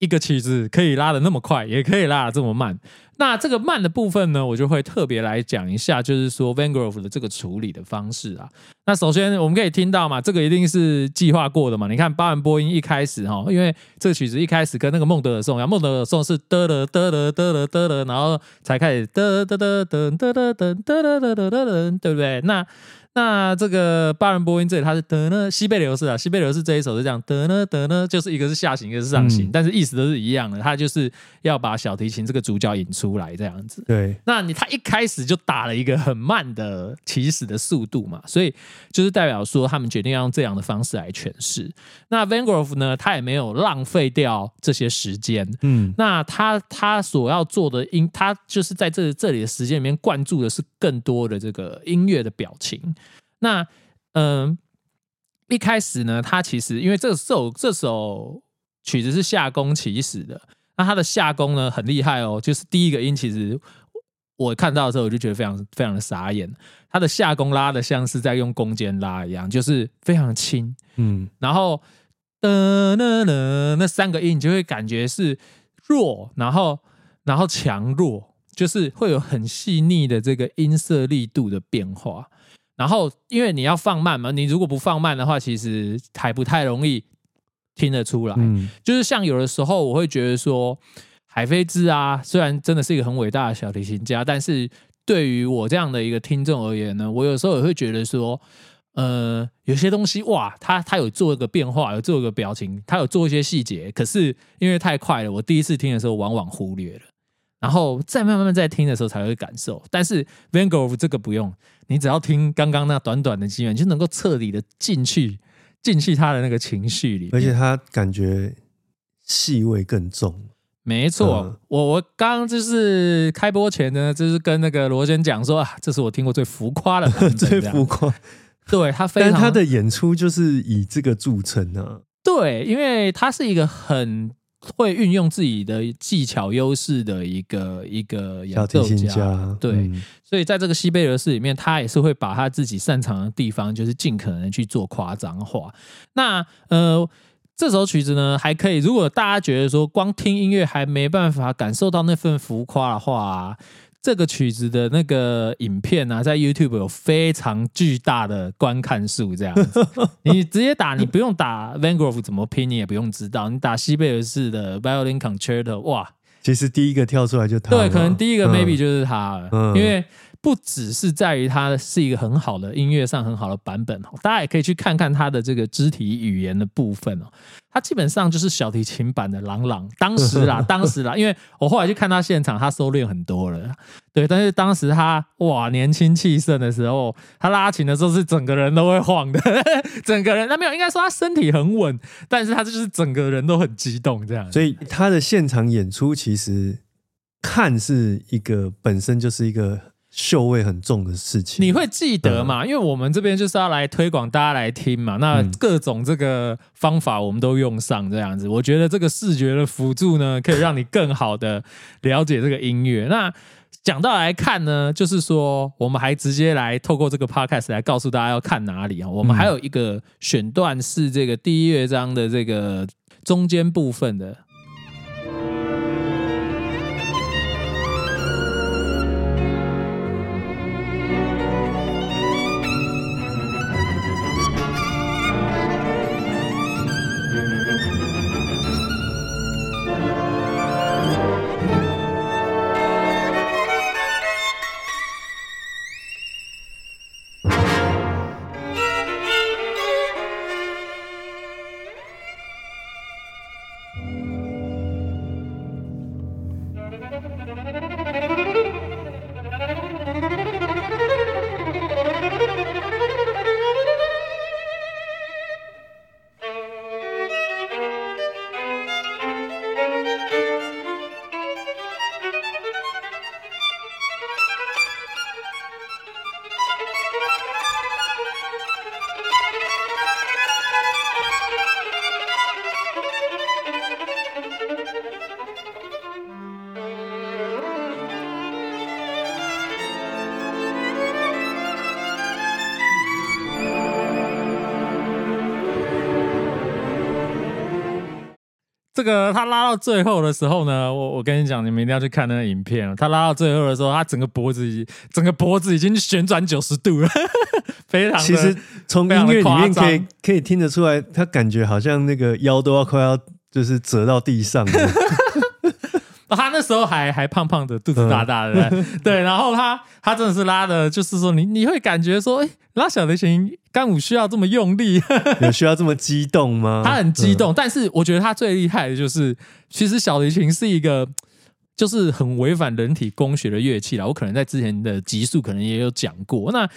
一个曲子可以拉的那么快，也可以拉的这么慢。那这个慢的部分呢，我就会特别来讲一下，就是说 Van Grove 的这个处理的方式啊。那首先我们可以听到嘛，这个一定是计划过的嘛。你看巴文波音一开始哈，因为这曲子一开始跟那个孟德尔颂一样，孟德尔颂是得得得得得得得得，然后才开始得得得得得得得得得得得得，对不对？那那这个巴伦波音这里它是得呢，西贝流士啊，西贝流士这一首是这样得呢得呢，就是一个是下行，一个是上行，但是意思都是一样的，它就是要把小提琴这个主角引出来这样子。对，那你他一开始就打了一个很慢的起始的速度嘛，所以就是代表说他们决定要用这样的方式来诠释。那 Van Grove 呢，他也没有浪费掉这些时间，嗯，那他他所要做的音，他就是在这这里的时间里面灌注的是更多的这个音乐的表情。那嗯，一开始呢，他其实因为这首这首曲子是下弓起始的，那他的下弓呢很厉害哦，就是第一个音，其实我看到的时候我就觉得非常非常的傻眼，他的下弓拉的像是在用弓箭拉一样，就是非常轻，嗯，然后的呢呢那三个音你就会感觉是弱，然后然后强弱，就是会有很细腻的这个音色力度的变化。然后，因为你要放慢嘛，你如果不放慢的话，其实还不太容易听得出来。嗯，就是像有的时候，我会觉得说，海飞兹啊，虽然真的是一个很伟大的小提琴家，但是对于我这样的一个听众而言呢，我有时候也会觉得说，呃，有些东西哇，他他有做一个变化，有做一个表情，他有做一些细节，可是因为太快了，我第一次听的时候往往忽略了。然后再慢慢慢在听的时候才会感受，但是 Van Gogh 这个不用，你只要听刚刚那短短的几秒，就能够彻底的进去进去他的那个情绪里，而且他感觉气味更重。没错，我我刚刚就是开播前呢，就是跟那个罗先讲说啊，这是我听过最浮夸的，最浮夸。对他非，但他的演出就是以这个著称啊。对，因为他是一个很。会运用自己的技巧优势的一个一个演奏家，对，所以在这个西贝尔斯里面，他也是会把他自己擅长的地方，就是尽可能去做夸张化。那呃，这首曲子呢，还可以，如果大家觉得说光听音乐还没办法感受到那份浮夸的话。这个曲子的那个影片啊，在 YouTube 有非常巨大的观看数，这样子，你直接打，你不用打 Van Gogh 怎么拼，你也不用知道，你打西贝尔式的 Violin Concerto，哇，其实第一个跳出来就他，对，可能第一个 maybe 就是他了，因为。不只是在于它是一个很好的音乐上很好的版本哦，大家也可以去看看它的这个肢体语言的部分哦。它基本上就是小提琴版的朗朗，当时啦，当时啦，因为我后来去看他现场，他收敛很多了，对。但是当时他哇年轻气盛的时候，他拉琴的时候是整个人都会晃的，整个人他没有应该说他身体很稳，但是他就是整个人都很激动这样。所以他的现场演出其实看是一个本身就是一个。嗅味很重的事情，你会记得嘛？因为我们这边就是要来推广，大家来听嘛。那各种这个方法我们都用上，这样子，我觉得这个视觉的辅助呢，可以让你更好的了解这个音乐。那讲到来看呢，就是说，我们还直接来透过这个 podcast 来告诉大家要看哪里啊。我们还有一个选段是这个第一乐章的这个中间部分的。个他拉到最后的时候呢，我我跟你讲，你们一定要去看那个影片。他拉到最后的时候，他整个脖子已整个脖子已经旋转九十度了，非常。其实从音乐里面可以可以听得出来，他感觉好像那个腰都要快要就是折到地上了。他那时候还还胖胖的，肚子大大的，对。然后他他真的是拉的，就是说你你会感觉说，哎，拉小提琴干舞需要这么用力，有需要这么激动吗？他很激动，但是我觉得他最厉害的就是，其实小提琴是一个就是很违反人体工学的乐器了。我可能在之前的集数可能也有讲过，那。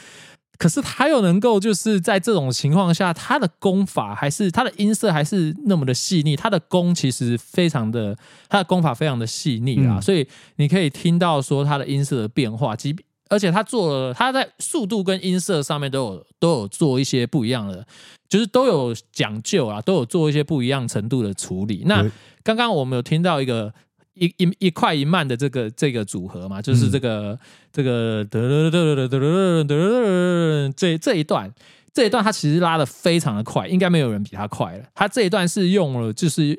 可是他又能够就是在这种情况下，他的功法还是他的音色还是那么的细腻，他的功其实非常的，他的功法非常的细腻啊，所以你可以听到说他的音色的变化，即而且他做了他在速度跟音色上面都有都有做一些不一样的，就是都有讲究啊，都有做一些不一样程度的处理。那刚刚我们有听到一个。一一一快一慢的这个这个组合嘛，就是这个这个得得得得得得得这这一段这一段，它其实拉的非常的快，应该没有人比它快了。它这一段是用了就是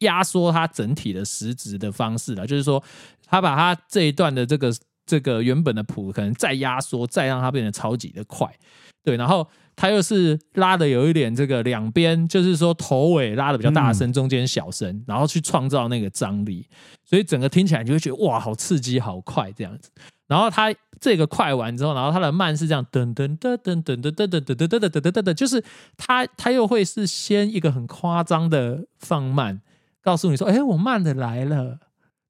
压缩它整体的时值的方式了，就是说他把它这一段的这个这个原本的谱可能再压缩，再让它变得超级的快，对，然后。他又是拉的有一点这个两边，就是说头尾拉的比较大声，中间小声，然后去创造那个张力，所以整个听起来你就会觉得哇，好刺激，好快这样子。然后他这个快完之后，然后他的慢是这样噔噔噔噔噔噔噔噔噔噔噔噔噔噔，就是他他又会是先一个很夸张的放慢，告诉你说，哎，我慢的来了，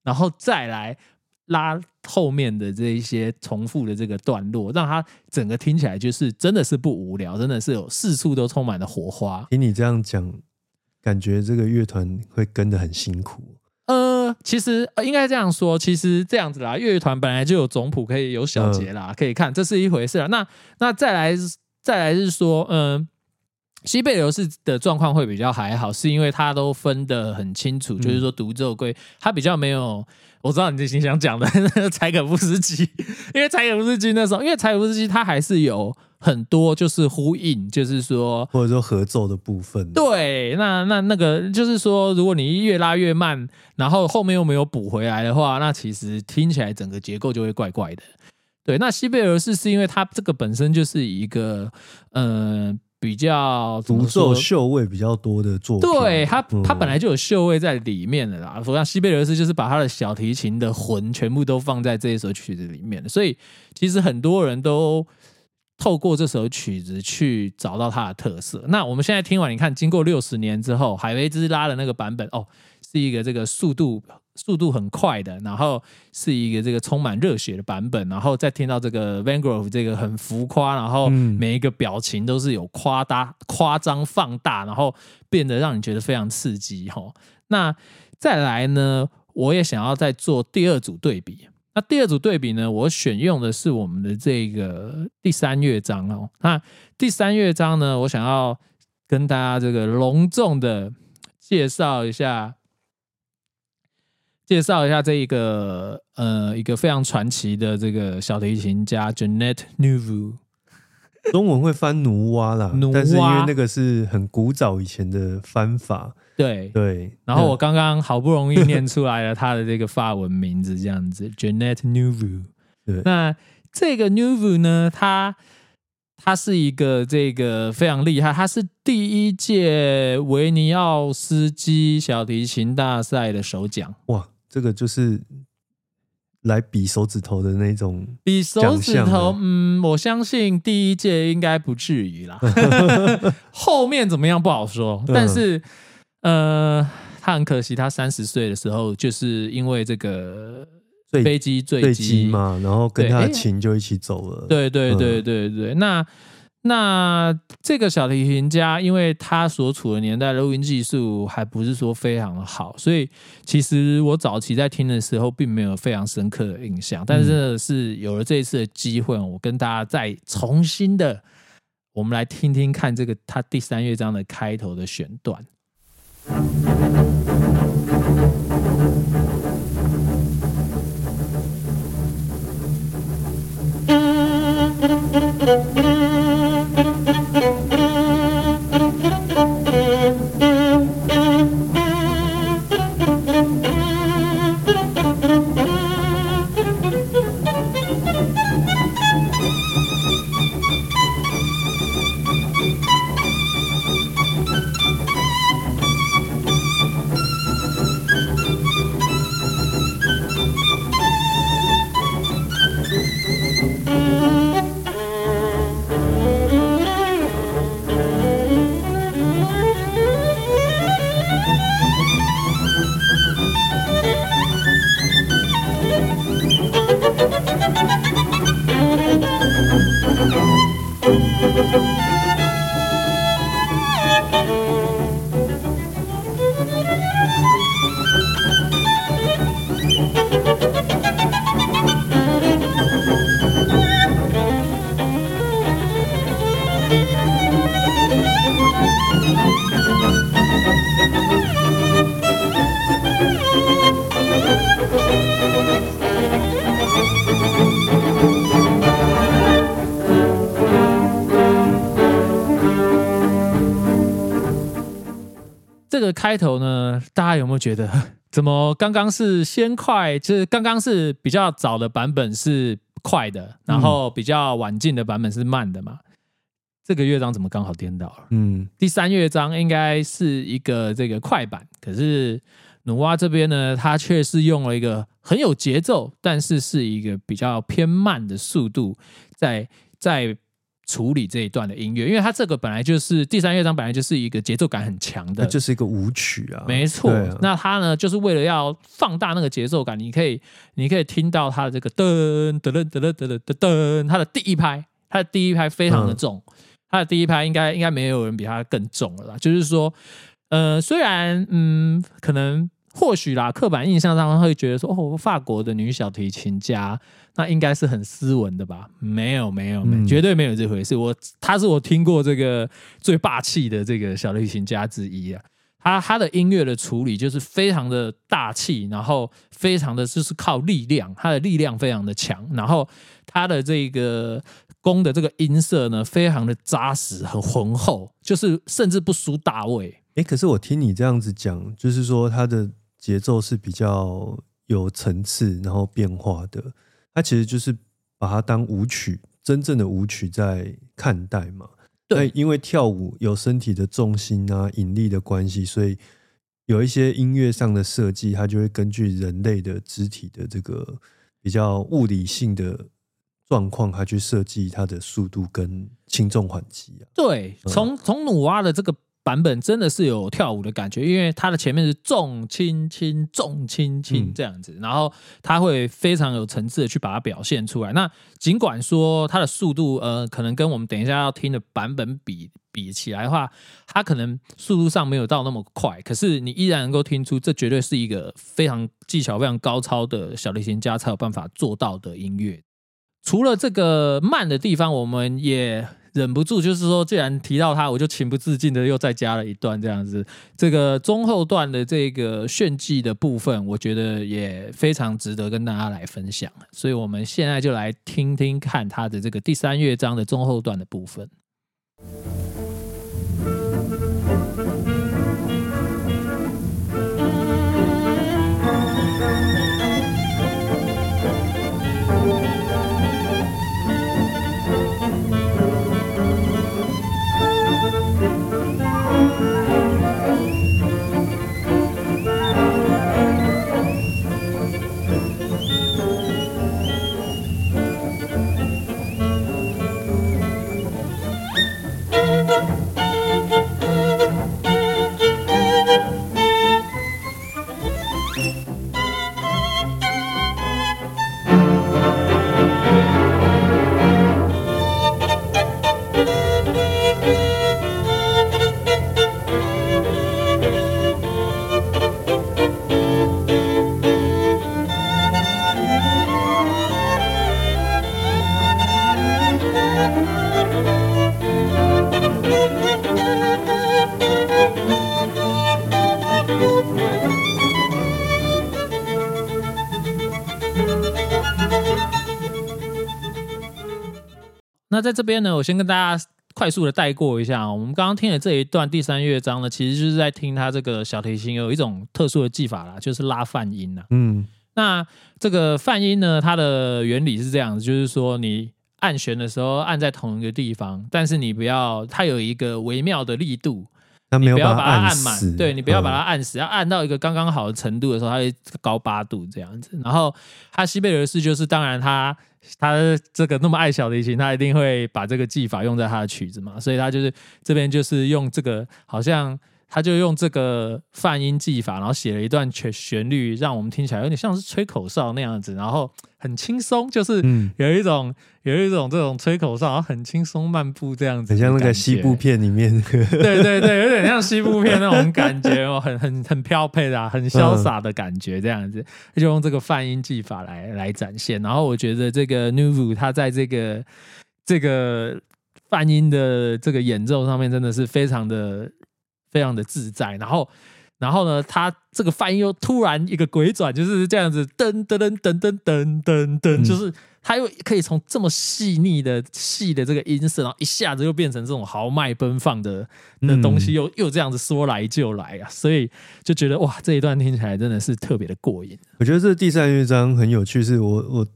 然后再来。拉后面的这一些重复的这个段落，让它整个听起来就是真的是不无聊，真的是有四处都充满了火花。听你这样讲，感觉这个乐团会跟的很辛苦。呃，其实应该这样说，其实这样子啦，乐团本来就有总谱，可以有小节啦，可以看，这是一回事。那那再来再来是说，嗯。西贝流士的状况会比较还好，是因为他都分得很清楚，就是说独奏归他比较没有。我知道你最心想讲的 柴可夫斯基，因为柴可夫斯基那时候，因为柴可夫斯基他还是有很多就是呼应，就是说或者说合奏的部分。对，那那那个就是说，如果你越拉越慢，然后后面又没有补回来的话，那其实听起来整个结构就会怪怪的。对，那西贝尔是是因为他这个本身就是一个嗯。比较独奏秀味比较多的作品，对他，他本来就有秀味在里面的啦。我像西贝柳斯就是把他的小提琴的魂全部都放在这一首曲子里面的，所以其实很多人都透过这首曲子去找到它的特色。那我们现在听完，你看，经过六十年之后，海维兹拉的那个版本，哦，是一个这个速度。速度很快的，然后是一个这个充满热血的版本，然后再听到这个 Van Grove 这个很浮夸，然后每一个表情都是有夸大、夸张、放大，然后变得让你觉得非常刺激哈。那再来呢，我也想要再做第二组对比。那第二组对比呢，我选用的是我们的这个第三乐章哦。那第三乐章呢，我想要跟大家这个隆重的介绍一下。介绍一下这一个呃一个非常传奇的这个小提琴家 Janet Nouveau，中文会翻奴蛙啦，但是因为那个是很古早以前的翻法，对对。然后我刚刚好不容易念出来了他的这个法文名字，这样子 Janet Nouveau。对，那这个 Nouveau 呢，他他是一个这个非常厉害，他是第一届维尼奥斯基小提琴大赛的首奖，哇！这个就是来比手指头的那种，比手指头。嗯，我相信第一届应该不至于啦，后面怎么样不好说。但是，呃，他很可惜，他三十岁的时候就是因为这个飞机坠机嘛，然后跟他的琴就一起走了。对对对对对，那。那这个小提琴家，因为他所处的年代录音技术还不是说非常的好，所以其实我早期在听的时候，并没有非常深刻的印象。但是是有了这一次的机会，我跟大家再重新的，我们来听听看这个他第三乐章的开头的选段。开头呢，大家有没有觉得，怎么刚刚是先快，就是刚刚是比较早的版本是快的，然后比较晚进的版本是慢的嘛？这个乐章怎么刚好颠倒了？嗯，第三乐章应该是一个这个快板，可是努蛙这边呢，它却是用了一个很有节奏，但是是一个比较偏慢的速度，在在处理这一段的音乐，因为它这个本来就是第三乐章，本来就是一个节奏感很强的，就是一个舞曲啊。没错，那它呢，就是为了要放大那个节奏感，你可以，你可以听到它的这个噔噔噔噔噔噔噔，它的第一拍，它的第一拍非常的重，它的第一拍应该应该没有人比它更重了啦。就是说，呃，虽然嗯，可能。或许啦，刻板印象上会觉得说，哦，法国的女小提琴家那应该是很斯文的吧？没有，没有，没绝对没有这回事。我她是我听过这个最霸气的这个小提琴家之一啊。她她的音乐的处理就是非常的大气，然后非常的就是靠力量，她的力量非常的强，然后她的这个弓的这个音色呢，非常的扎实，很浑厚，就是甚至不输大卫。哎，可是我听你这样子讲，就是说它的节奏是比较有层次，然后变化的。它其实就是把它当舞曲，真正的舞曲在看待嘛。对因为跳舞有身体的重心啊、引力的关系，所以有一些音乐上的设计，它就会根据人类的肢体的这个比较物理性的状况，它去设计它的速度跟轻重缓急啊。对，从从努蛙的这个版本真的是有跳舞的感觉，因为它的前面是重轻轻重轻轻嗯这样子，然后它会非常有层次的去把它表现出来。那尽管说它的速度，呃，可能跟我们等一下要听的版本比比起来的话，它可能速度上没有到那么快，可是你依然能够听出，这绝对是一个非常技巧非常高超的小提琴家才有办法做到的音乐。除了这个慢的地方，我们也忍不住，就是说，既然提到他，我就情不自禁的又再加了一段这样子。这个中后段的这个炫技的部分，我觉得也非常值得跟大家来分享。所以我们现在就来听听看他的这个第三乐章的中后段的部分。那在这边呢，我先跟大家快速的带过一下啊。我们刚刚听的这一段第三乐章呢，其实就是在听它这个小提琴有一种特殊的技法啦，就是拉泛音啦。嗯那这个泛音呢，它的原理是这样子，就是说你按弦的时候按在同一个地方，但是你不要它有一个微妙的力度，不要把它按按满，，对你不要把它嗯按死，要按到一个刚刚好的程度的时候，它会高八度这样子。然后他西贝尔士就是，当然他他这个那么爱小提琴，他一定会把这个技法用在他的曲子嘛，所以他就是这边就是用这个好像他就用这个泛音技法，然后写了一段旋旋律，让我们听起来有点像是吹口哨那样子，然后很轻松，就是嗯有一种、有一种这种吹口哨，然后很轻松漫步这样子，很像那个西部。片里面，对对对，有点像西部片那种感觉哦，很 很很飘配的、啊，很潇洒的感觉，这样子，就用这个泛音技法来来展现。然后我觉得这个 Nuvu 他在这个这个泛音的这个演奏上面真的是非常的非常的自在。然后然后呢，他这个泛音又突然一个鬼转，就是这样子，噔噔噔噔噔噔噔就是他又可以从这么细腻的细的这个音色，然后一下子又变成这种豪迈奔放的的东西，嗯又又这样子说来就来啊，所以就觉得哇，这一段听起来真的是特别的过瘾。我觉得这第三乐章很有趣，是我我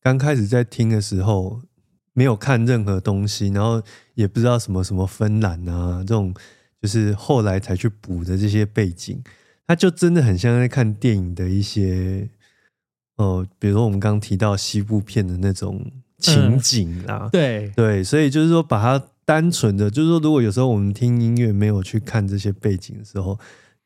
刚开始在听的时候没有看任何东西，然后也不知道什么什么芬兰啊这种，就是后来才去补的这些背景，它就真的很像在看电影的一些，呃，比如说我们刚刚提到西部片的那种情景啊，对，对，所以就是说把它单纯的，就是说如果有时候我们听音乐没有去看这些背景的时候，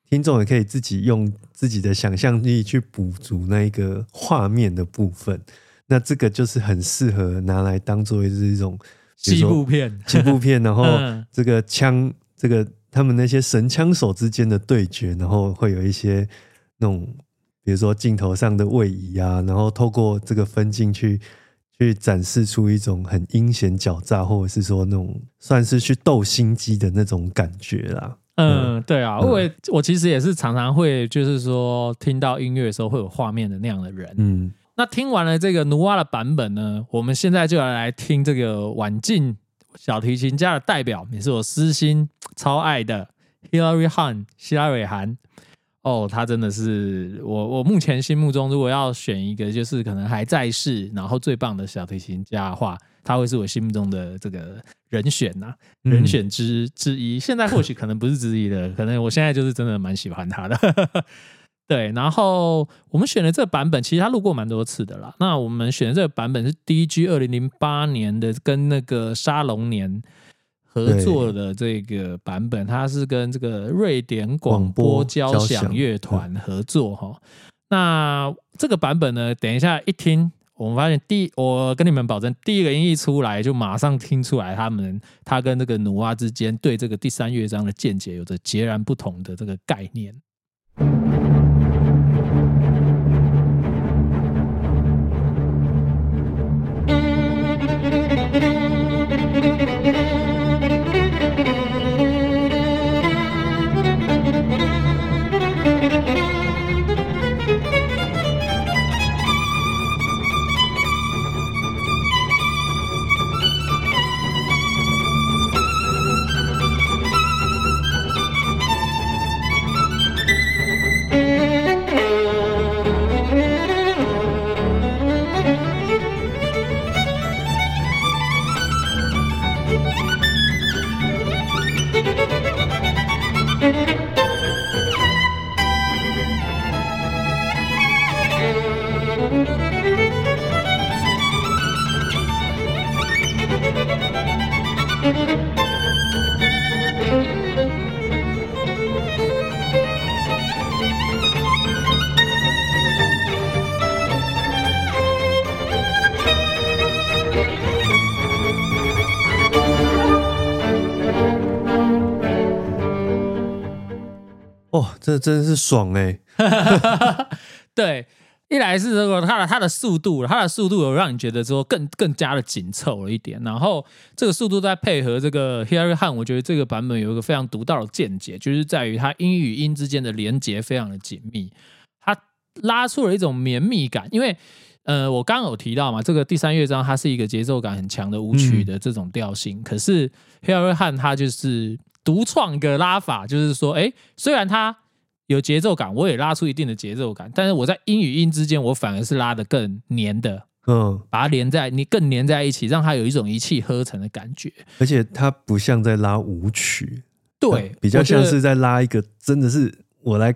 听众也可以自己用自己的想象力去补足那一个画面的部分。那这个就是很适合拿来当做是一种西部片，西部片，然后 嗯。这个枪，这个他们那些神枪手之间的对决，然后会有一些那种，比如说镜头上的位移啊，然后透过这个分镜去去展示出一种很阴险狡诈，或者是说那种算是去斗心机的那种感觉啦。嗯，对啊，嗯我也我其实也是常常会就是说听到音乐的时候会有画面的那样的人。嗯，那听完了这个努瓦的版本呢，我们现在就要来听这个晚近小提琴家的代表，也是我私心 超爱的 Hilary Hahn 希拉蕊涵。哦，他真的是我我目前心目中，如果要选一个就是可能还在世，然后最棒的小提琴家的话，他会是我心目中的这个人选呐、嗯人选之之一。现在或许可能不是之一的，可能我现在就是真的蛮喜欢他的。对，然后我们选的这个版本，其实他录过蛮多次的啦。那我们选的这个版本是 DG 二零零八年的，跟那个沙龙年合作的这个版本，它是跟这个瑞典广播交响乐团合作哈。那这个版本呢，等一下一听，我们发现第我跟你们保证，第一个音一出来，就马上听出来他们他跟这个努瓦之间对这个第三乐章的见解有着截然不同的这个概念。这真是爽哎、对，一来是这个它的它的速度，它的速度有让你觉得说更更加的紧凑了一点，然后这个速度再配合这个 Harry Han，我觉得这个版本有一个非常独到的见解，就是在于它音与音之间的连接非常的紧密，它拉出了一种绵密感，因为。呃，我刚刚有提到嘛，这个第三乐章它是一个节奏感很强的舞曲的这种调性，可是 Harry Han 他就是独创一个拉法，就是说，哎，虽然它有节奏感，我也拉出一定的节奏感，但是我在音与音之间，我反而是拉的更黏的，嗯，把它连在你更连在一起，让它有一种一气呵成的感觉。而且它不像在拉舞曲，对，比较像是在拉一个真的是我来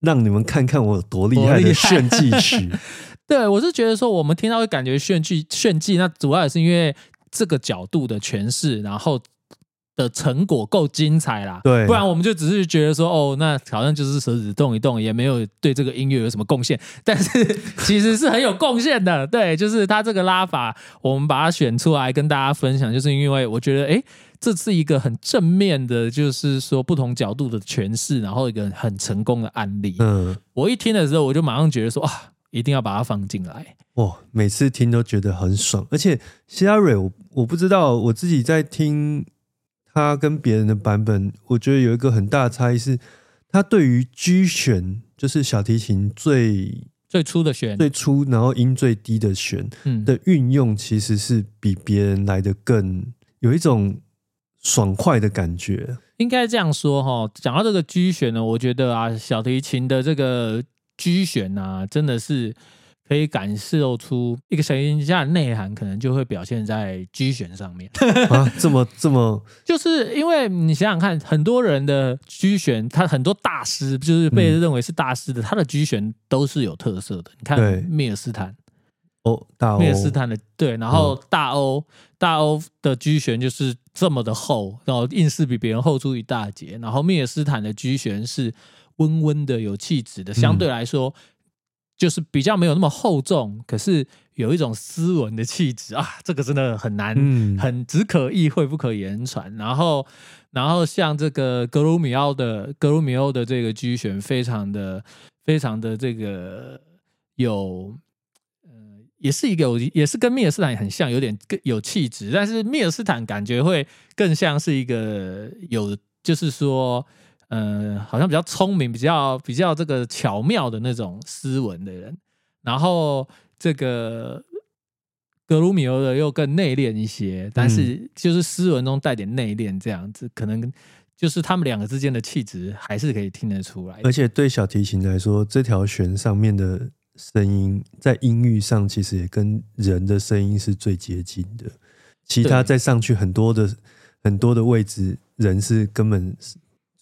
让你们看看我有多厉害多厉害的炫技曲。对我是觉得说，我们听到会感觉炫技炫技，那主要也是因为这个角度的诠释，然后的成果够精彩啦，对。不然我们就只是觉得说，哦，那好像就是手指动一动，也没有对这个音乐有什么贡献，但是其实是很有贡献的，对，就是他这个拉法，我们把它选出来跟大家分享，就是因为我觉得，哎，这是一个很正面的，就是说不同角度的诠释，然后一个很成功的案例。嗯，我一听的时候，我就马上觉得说，啊，一定要把它放进来。哇，每次听都觉得很爽，而且 Siri，我我不知道我自己在听他跟别人的版本，我觉得有一个很大的差异是，他对于 G 弦，就是小提琴最最初的弦，最初，然后音最低的弦嗯，的运用，其实是比别人来的更有一种爽快的感觉。应该这样说哈。讲到这个 G 弦呢，我觉得啊，小提琴的这个 G 弦啊，真的是可以感受出一个小提琴家的内涵，可能就会表现在 G 弦上面。啊，这么这么，就是因为你想想看，很多人的 G 弦，他很多大师就是被认为是大师的，他的 G 弦都是有特色的。你看对密尔斯坦，哦，大欧密尔斯坦的对，然后大欧、大欧的 G 弦就是这么的厚，然后硬是比别人厚出一大截。然后密尔斯坦的 G 弦是温温的、有气质的，相对来说、就是比较没有那么厚重，可是有一种斯文的气质啊，这个真的很难，嗯很只可意会不可言传。然后，然后像这个格鲁米奥的格鲁米欧的这个居选，非常的非常的这个有。呃，也是一个，也是跟密尔斯坦很像，有点更有气质，但是密尔斯坦感觉会更像是一个有，就是说，呃，好像比较聪明、比较比较这个巧妙的那种斯文的人。然后这个格鲁米欧的又更内敛一些，但是就是斯文中带点内敛，这样子，可能就是他们两个之间的气质还是可以听得出来而。且对小提琴来说，这条弦上面的声音在音域上其实也跟人的声音是最接近的，其他再上去很多的很多的位置，人是根本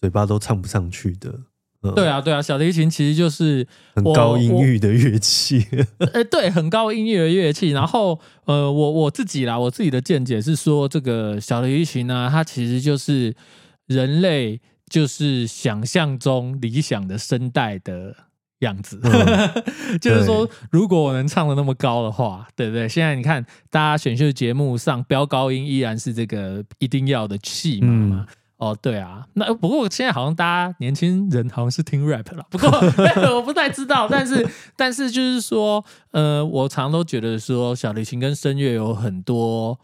嘴巴都唱不上去的。嗯对，啊，对啊，小提琴其实就是很高音域的乐器。呃，对，很高音域的乐器。然后，呃，我我自己啦，我自己的见解是说，这个小提琴呢，它其实就是人类就是想象中理想的声带的样子。就是说，如果我能唱的那么高的话，对不对？现在你看，大家选秀节目上飙高音依然是这个一定要的戏码嘛。哦，对啊，那不过现在好像大家年轻人好像是听 rap 了，不过 我不太知道，但是但是就是说，呃，我常都觉得说小提琴跟声乐有很多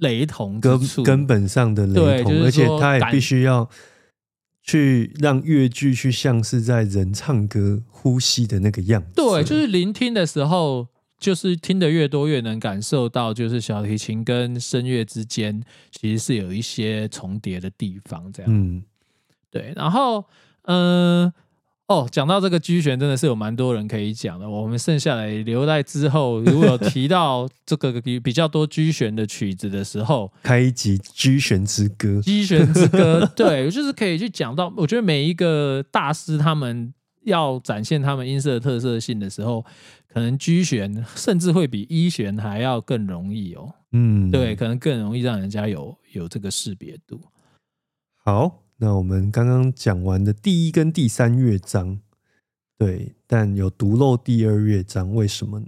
雷同之根处，根本上的雷同，就是而且他也必须要去让乐句去像是在人唱歌呼吸的那个样子。对，就是聆听的时候，就是听得越多，越能感受到，就是小提琴跟声乐之间其实是有一些重叠的地方，这样。嗯，对，然后嗯、哦，讲到这个居弦，真的是有蛮多人可以讲的。我们剩下来留在之后，如果有提到这个比比较多居弦的曲子的时候，开一集《居弦之歌》。居弦之歌，对，就是可以去讲到。我觉得每一个大师他们要展现他们音色的特色性的时候，可能居弦甚至会比一弦还要更容易哦。嗯，对，可能更容易让人家有有这个识别度。好，那我们刚刚讲完的第一跟第三乐章，对，但有独漏第二乐章，为什么呢？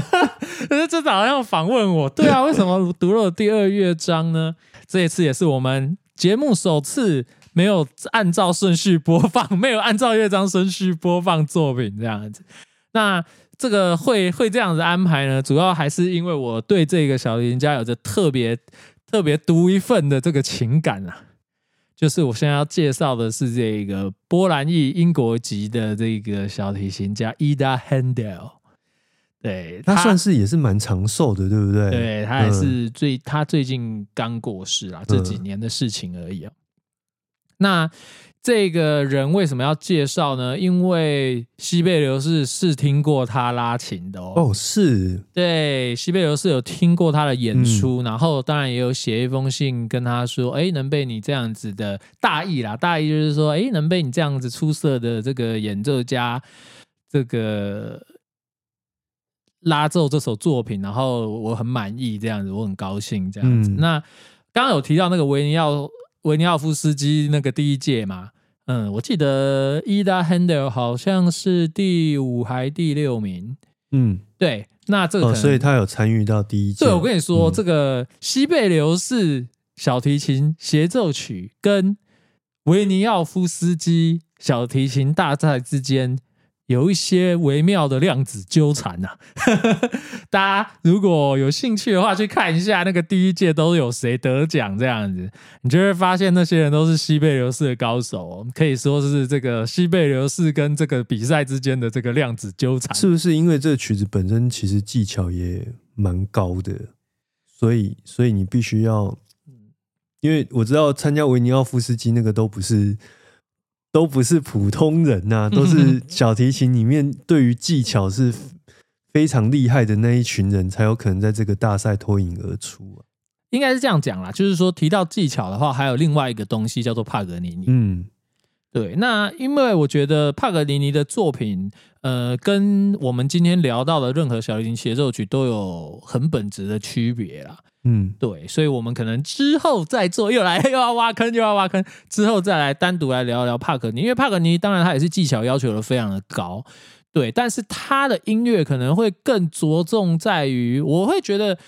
这好像访问我，对啊，为什么独漏第二乐章呢？这一次也是我们节目首次没有按照顺序播放，没有按照乐章顺序播放作品这样子。那这个会会这样子安排呢？主要还是因为我对这个小提琴家有着特别特别独一份的这个情感啊。就是我现在要介绍的是这个波兰裔英国籍的这个小提琴家 Ida Handel，对他算是也是蛮长寿的，对不对？对他也嗯是最、他最近刚过世啊，这几年的事情而已啊。那这个人为什么要介绍呢？因为西贝流士是听过他拉琴的哦。哦，是，对，西贝流士有听过他的演嗯出，然后当然也有写一封信跟他说，哎，能被你这样子的大意啦，大意就是说，哎，能被你这样子出色的这个演奏家，这个拉奏这首作品，然后我很满意，这样子，我很高兴，这样子。嗯那刚刚有提到那个维尼奥维尼奥夫斯基那个第一届嘛，嗯，我记得伊达 Handel 好像是第五还第六名，嗯，对，那这个哦，所以他有参与到第一届。对，我跟你说，嗯。这个西贝流士小提琴协奏曲跟维尼奥夫斯基小提琴大赛之间有一些微妙的量子纠缠呐、大家如果有兴趣的话，去看一下那个第一届都有谁得奖这样子，你就会发现那些人都是西贝流士的高手、哦，可以说是这个西贝流士跟这个比赛之间的这个量子纠缠。是不是因为这个曲子本身其实技巧也蛮高的，所以所以你必须要，因为我知道参加维尼奥夫斯基那个都不是都不是普通人呐、都是小提琴里面对于技巧是非常厉害的那一群人才有可能在这个大赛脱颖而出啊。应该是这样讲啦，就是说提到技巧的话，还有另外一个东西叫做帕格尼尼。嗯对，那因为我觉得帕格尼尼的作品，呃，跟我们今天聊到的任何小提琴协奏曲都有很本质的区别啦。嗯。对，所以我们可能之后再做，又来又要挖坑，又要挖坑，之后再来单独来聊聊帕格尼，因为帕格尼当然他也是技巧要求的非常的高，对，但是他的音乐可能会更着重在于，我会觉得。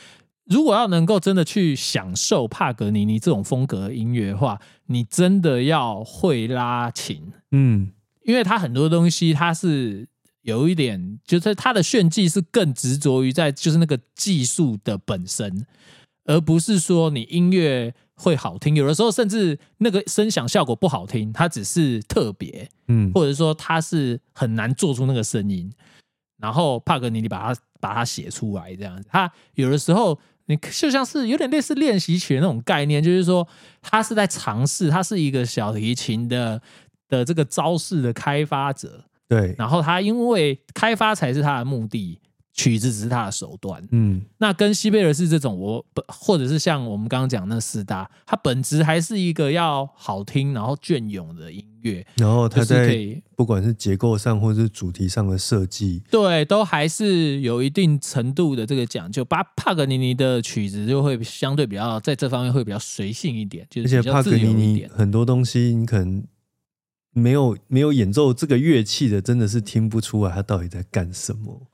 如果要能够真的去享受帕格尼尼这种风格的音乐的话，你真的要会拉琴，嗯。因为他很多东西他是有一点，就是他的炫技是更执着于在就是那个技术的本身，而不是说你音乐会好听，有的时候甚至那个声响效果不好听，它只是特别，嗯。或者说它是很难做出那个声音，然后帕格尼尼把它把它写出来这样子，他有的时候。你就像是有点类似练习曲的那种概念，就是说他是在尝试，他是一个小提琴的的这个招式的开发者，对，然后他因为开发才是他的目的，曲子只是他的手段。嗯那跟西贝尔是这种，我本或者是像我们刚刚讲那四大，它本质还是一个要好听然后隽永的音乐，然后他就是可在不管是结构上或者是主题上的设计，对，都还是有一定程度的这个讲究。巴帕格尼尼的曲子就会相对比较在这方面会比较随性一点，就而且是比较自帕格尼尼。很多东西你可能没有没有演奏这个乐器的，真的是听不出来他到底在干什么。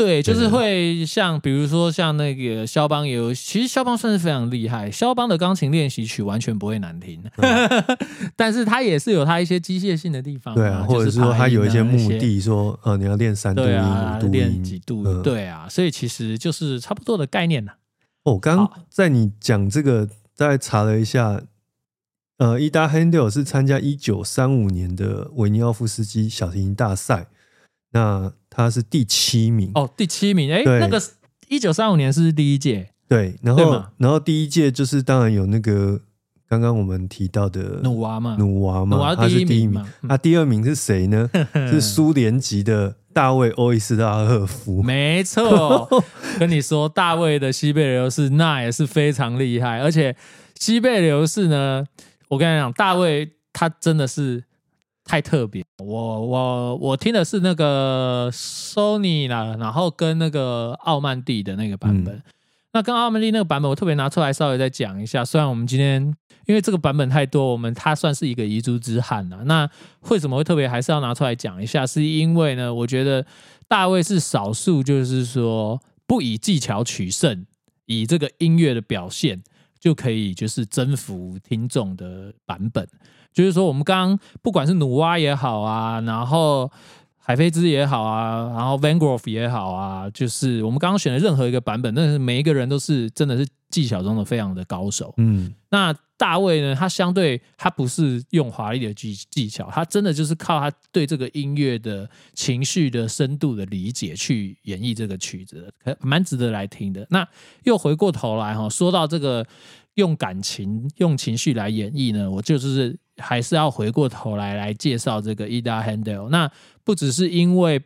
对，就是对。会像比如说像那个肖邦也有，其实肖邦算是非常厉害，肖邦的钢琴练习曲完全不会难听，但是他也是有他一些机械性的地方嘛，对啊，或者是说他有一些目的，说呃你要练三度音、对啊，五度练音几度，嗯。对啊，所以其实就是差不多的概念呐。哦，我刚刚在你讲这个，大概查了一下，呃，伊达 Handel 是参加一九三五年的维尼奥夫斯基小提琴大赛，那他是第七名。哦，第七名，哎，那个一九三五年是第一届。对，然后然后第一届就是当然有那个刚刚我们提到的努娃嘛，努娃嘛，努娃他是第一名那第二名是谁呢？是苏联籍的大卫·欧伊斯拉赫夫。没错，跟你说，大卫的西贝流士那也是非常厉害，而且西贝流士呢，我跟你讲，大卫他真的是太特别。我我我听的是那个 Sony 啦，然后跟那个奥曼蒂的那个版本。那跟奥曼蒂那个版本，我特别拿出来稍微再讲一下。虽然我们今天因为这个版本太多，我们它算是一个遗珠之憾了。那为什么会特别还是要拿出来讲一下？是因为呢，我觉得大卫是少数，就是说不以技巧取胜，以这个音乐的表现就可以就是征服听众的版本。就是说，我们刚刚不管是努蛙也好啊，然后海菲兹也好啊，然后 Van Gogh 也好啊，就是我们刚刚选的任何一个版本，但是每一个人都是真的是技巧中的非常的高手。嗯那大卫呢？他相对他不是用华丽的技技巧，他真的就是靠他对这个音乐的情绪的深度的理解去演绎这个曲子，可蛮值得来听的。那又回过头来哈，说到这个用感情、用情绪来演绎呢，我就是还是要回过头来来介绍这个伊达 Handel。那不只是因为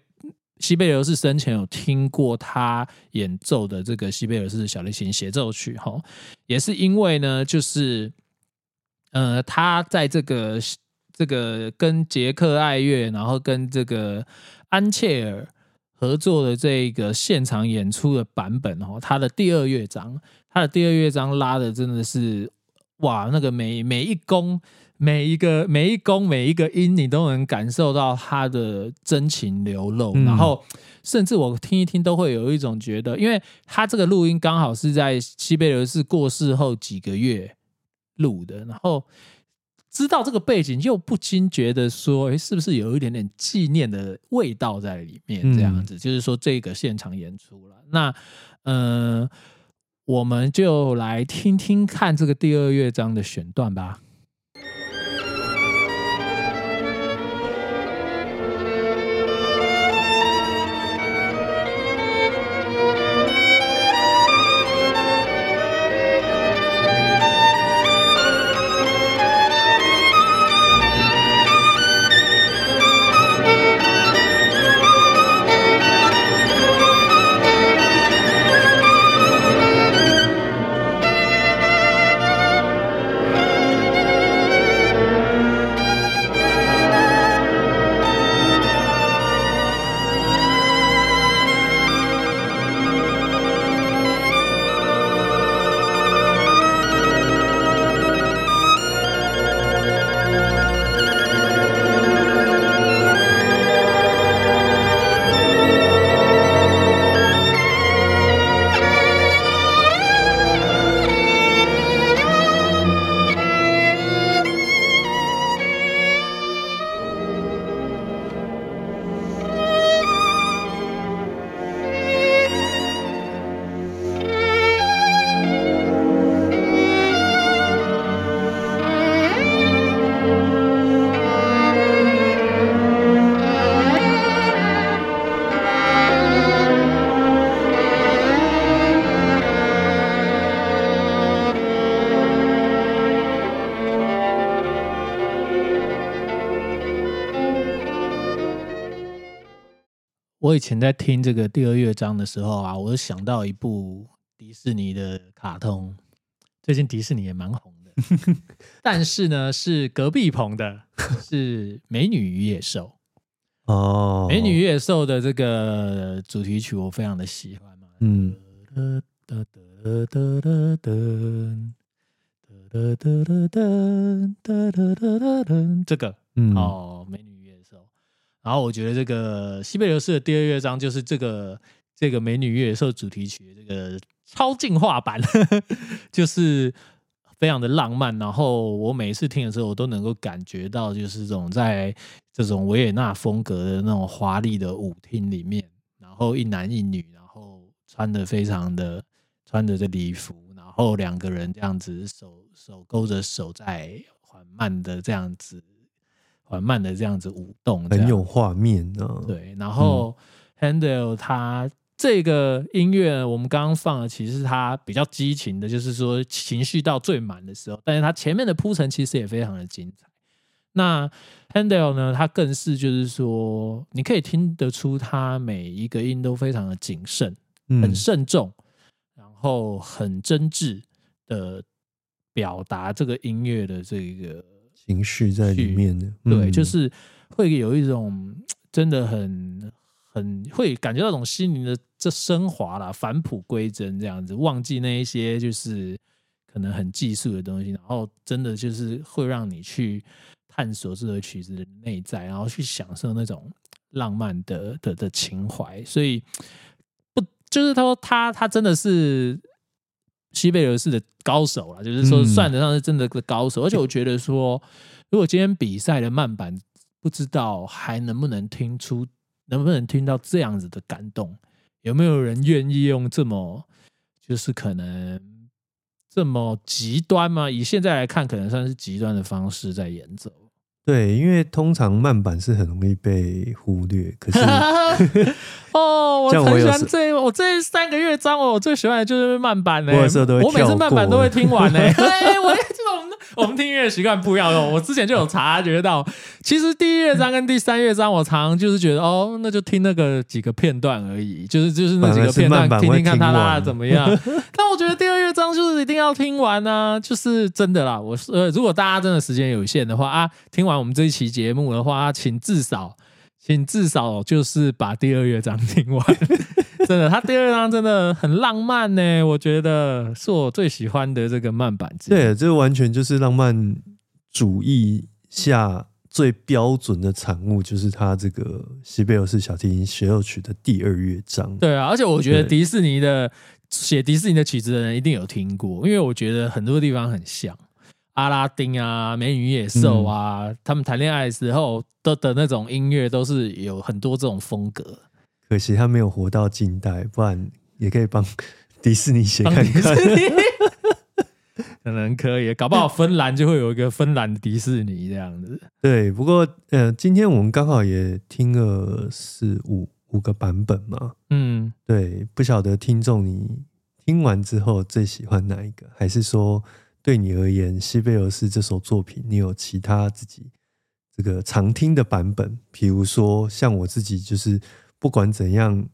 西贝流士生前有听过他演奏的这个西贝流士小提琴协奏曲哈，也是因为呢，就是呃，他在这个这个跟捷克爱乐，然后跟这个安切尔合作的这个现场演出的版本哦，他的第二乐章，他的第二乐章拉的真的是哇，那个每每一弓、每一个每一弓、每一个音，你都能感受到他的真情流露。嗯然后，甚至我听一听，都会有一种觉得，因为他这个录音刚好是在西贝流士过世后几个月录的，然后知道这个背景，又不禁觉得说，哎，是不是有一点点纪念的味道在里面？这样子，就是说这个现场演出了。那，呃。我们就来听听看这个第二乐章的选段吧。以前在听这个第二乐章的时候啊，我就想到一部迪士尼的卡通，最近迪士尼也蛮红的，但是呢是隔壁棚的，是《美女与野兽》哦，《美女与野兽》的这个主题曲我非常的喜欢嘛，嗯。哒哒哒哒哒哒哒哒哒哒哒哒哒哒，这个，嗯，哦，然后我觉得这个西贝流士的第二乐章就是这个这个美女与野兽主题曲这个超进化版，就是非常的浪漫。然后我每一次听的时候，我都能够感觉到，就是这种在这种维也纳风格的那种华丽的舞厅里面，然后一男一女，然后穿的非常的穿着这礼服，然后两个人这样子手手勾着手在缓慢的这样子缓慢的这样子舞动，很有画面啊。，对。然后 Handel 他这个音乐，我们刚刚放的其实是他比较激情的，就是说情绪到最满的时候，但是他前面的铺陈其实也非常的精彩。那 Handel 呢，他更是就是说，你可以听得出他每一个音都非常的谨慎，嗯很慎重，然后很真挚的表达这个音乐的这个情绪在里面的，对，嗯就是会有一种真的很很会感觉到一种心灵的这升华啦，返璞归真这样子，忘记那一些就是可能很技术的东西，然后真的就是会让你去探索这首曲子的内在，然后去享受那种浪漫的的的情怀，所以不就是他说他他真的是。西贝流士的高手了，就是说嗯算得上是真的的高手，而且我觉得说，如果今天比赛的慢板不知道还能不能听出，能不能听到这样子的感动，有没有人愿意用这么就是可能这么极端吗？以现在来看，可能算是极端的方式在演奏。对，因为通常慢板是很容易被忽略，可是 哦，我很喜欢这我这三个乐章，我最喜欢的就是慢板呢、我每次慢板都会听完呢、欸。哎，我这种 我们听音乐习惯不一样哦。我之前就有察觉到，其实第一乐章跟第三乐章，我常常就是觉得哦，那就听那个几个片段而已，就是就是那几个片段听听看他拉的怎么样。但我觉得第二乐章就是一定要听完啊、就是真的啦。我是呃，如果大家真的时间有限的话啊，听完我们这一期节目的话，啊请至少。请至少就是把第二乐章听完。真的，他第二章真的很浪漫呢，我觉得是我最喜欢的这个慢板之。对，这完全就是浪漫主义下最标准的产物，就是他这个西贝尔斯小提琴协奏曲的第二乐章。对啊，而且我觉得迪士尼的写迪士尼的曲子的人一定有听过，因为我觉得很多地方很像阿拉丁啊、美女与野兽啊，嗯他们谈恋爱的时候的的那种音乐都是有很多这种风格。可惜他没有活到近代，不然也可以帮迪士尼写看看。可能可以，搞不好芬兰就会有一个芬兰的迪士尼这样子。对，不过呃，今天我们刚好也听了四五五个版本嘛。嗯，对，不晓得听众你听完之后最喜欢哪一个？还是说对你而言，西贝尔斯这首作品，你有其他自己这个常听的版本？比如说像我自己，就是不管怎样，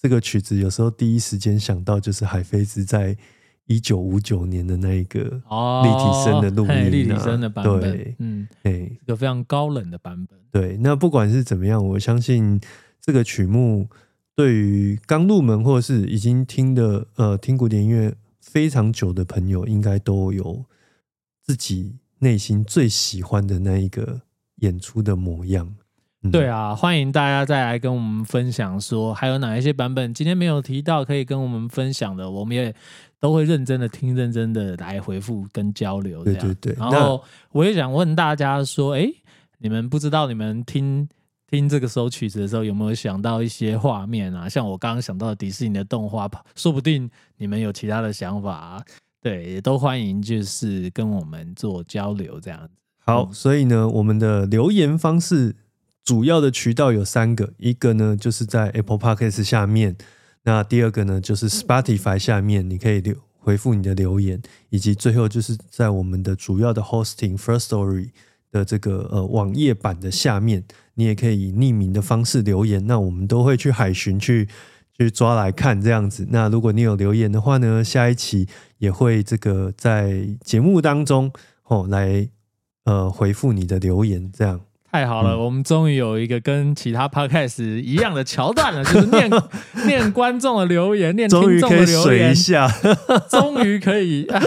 这个曲子有时候第一时间想到就是海菲兹在一九五九年的那一个哦，立体声的录音、立体声的版本对，，嗯，哎，一个非常高冷的版本。对，那不管是怎么样，我相信这个曲目对于刚入门或者是已经听的呃听古典音乐非常久的朋友，应该都有自己内心最喜欢的那一个演出的模样。嗯对，啊，欢迎大家再来跟我们分享，说还有哪一些版本今天没有提到可以跟我们分享的，我们也都会认真的听，认真的来回复跟交流。对对对然后我也想问大家说，哎，你们不知道你们听听这个首曲子的时候有没有想到一些画面啊？像我刚刚想到的迪士尼的动画，说不定你们有其他的想法、啊。对，也都欢迎就是跟我们做交流这样子。好，嗯所以呢，我们的留言方式主要的渠道有三个，一个呢就是在 Apple Podcast 下面，那第二个呢就是 Spotify 下面，你可以留回复你的留言，以及最后就是在我们的主要的 hosting First Story 的这个呃网页版的下面，你也可以以匿名的方式留言，那我们都会去海巡去。去抓来看这样子。那如果你有留言的话呢，下一期也会这个在节目当中哦来呃回复你的留言，这样。太好了，嗯我们终于有一个跟其他 podcast 一样的桥段了，就是念 念观众的留言，念听众的留言一，下，终于可以、啊。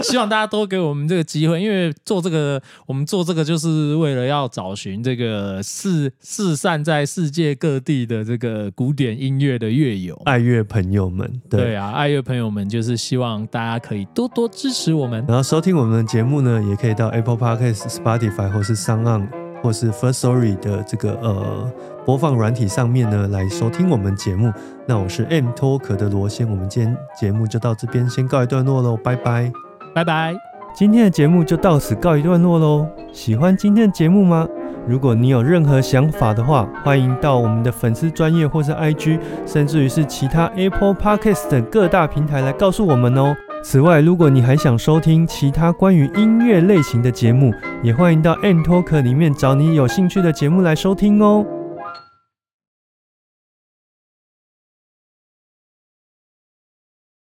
希望大家多给我们这个机会，因为做这个，我们做这个就是为了要找寻这个四四散在世界各地的这个古典音乐的乐友。爱乐朋友们，对。对啊，爱乐朋友们，就是希望大家可以多多支持我们。然后收听我们的节目呢，也可以到 Apple Podcast、Spotify 或是 s o n 或是 First Story 的这个呃播放软体上面呢来收听我们节目。那我是 M 脱壳的罗先，我们今天节目就到这边先告一段落喽，拜拜。拜拜。今天的节目就到此告一段落喽。喜欢今天的节目吗？如果你有任何想法的话，欢迎到我们的粉丝专业或是 IG，甚至于是其他 Apple Podcast 等各大平台来告诉我们哦。此外，如果你还想收听其他关于音乐类型的节目，也欢迎到 N Talk 里面找你有兴趣的节目来收听哦。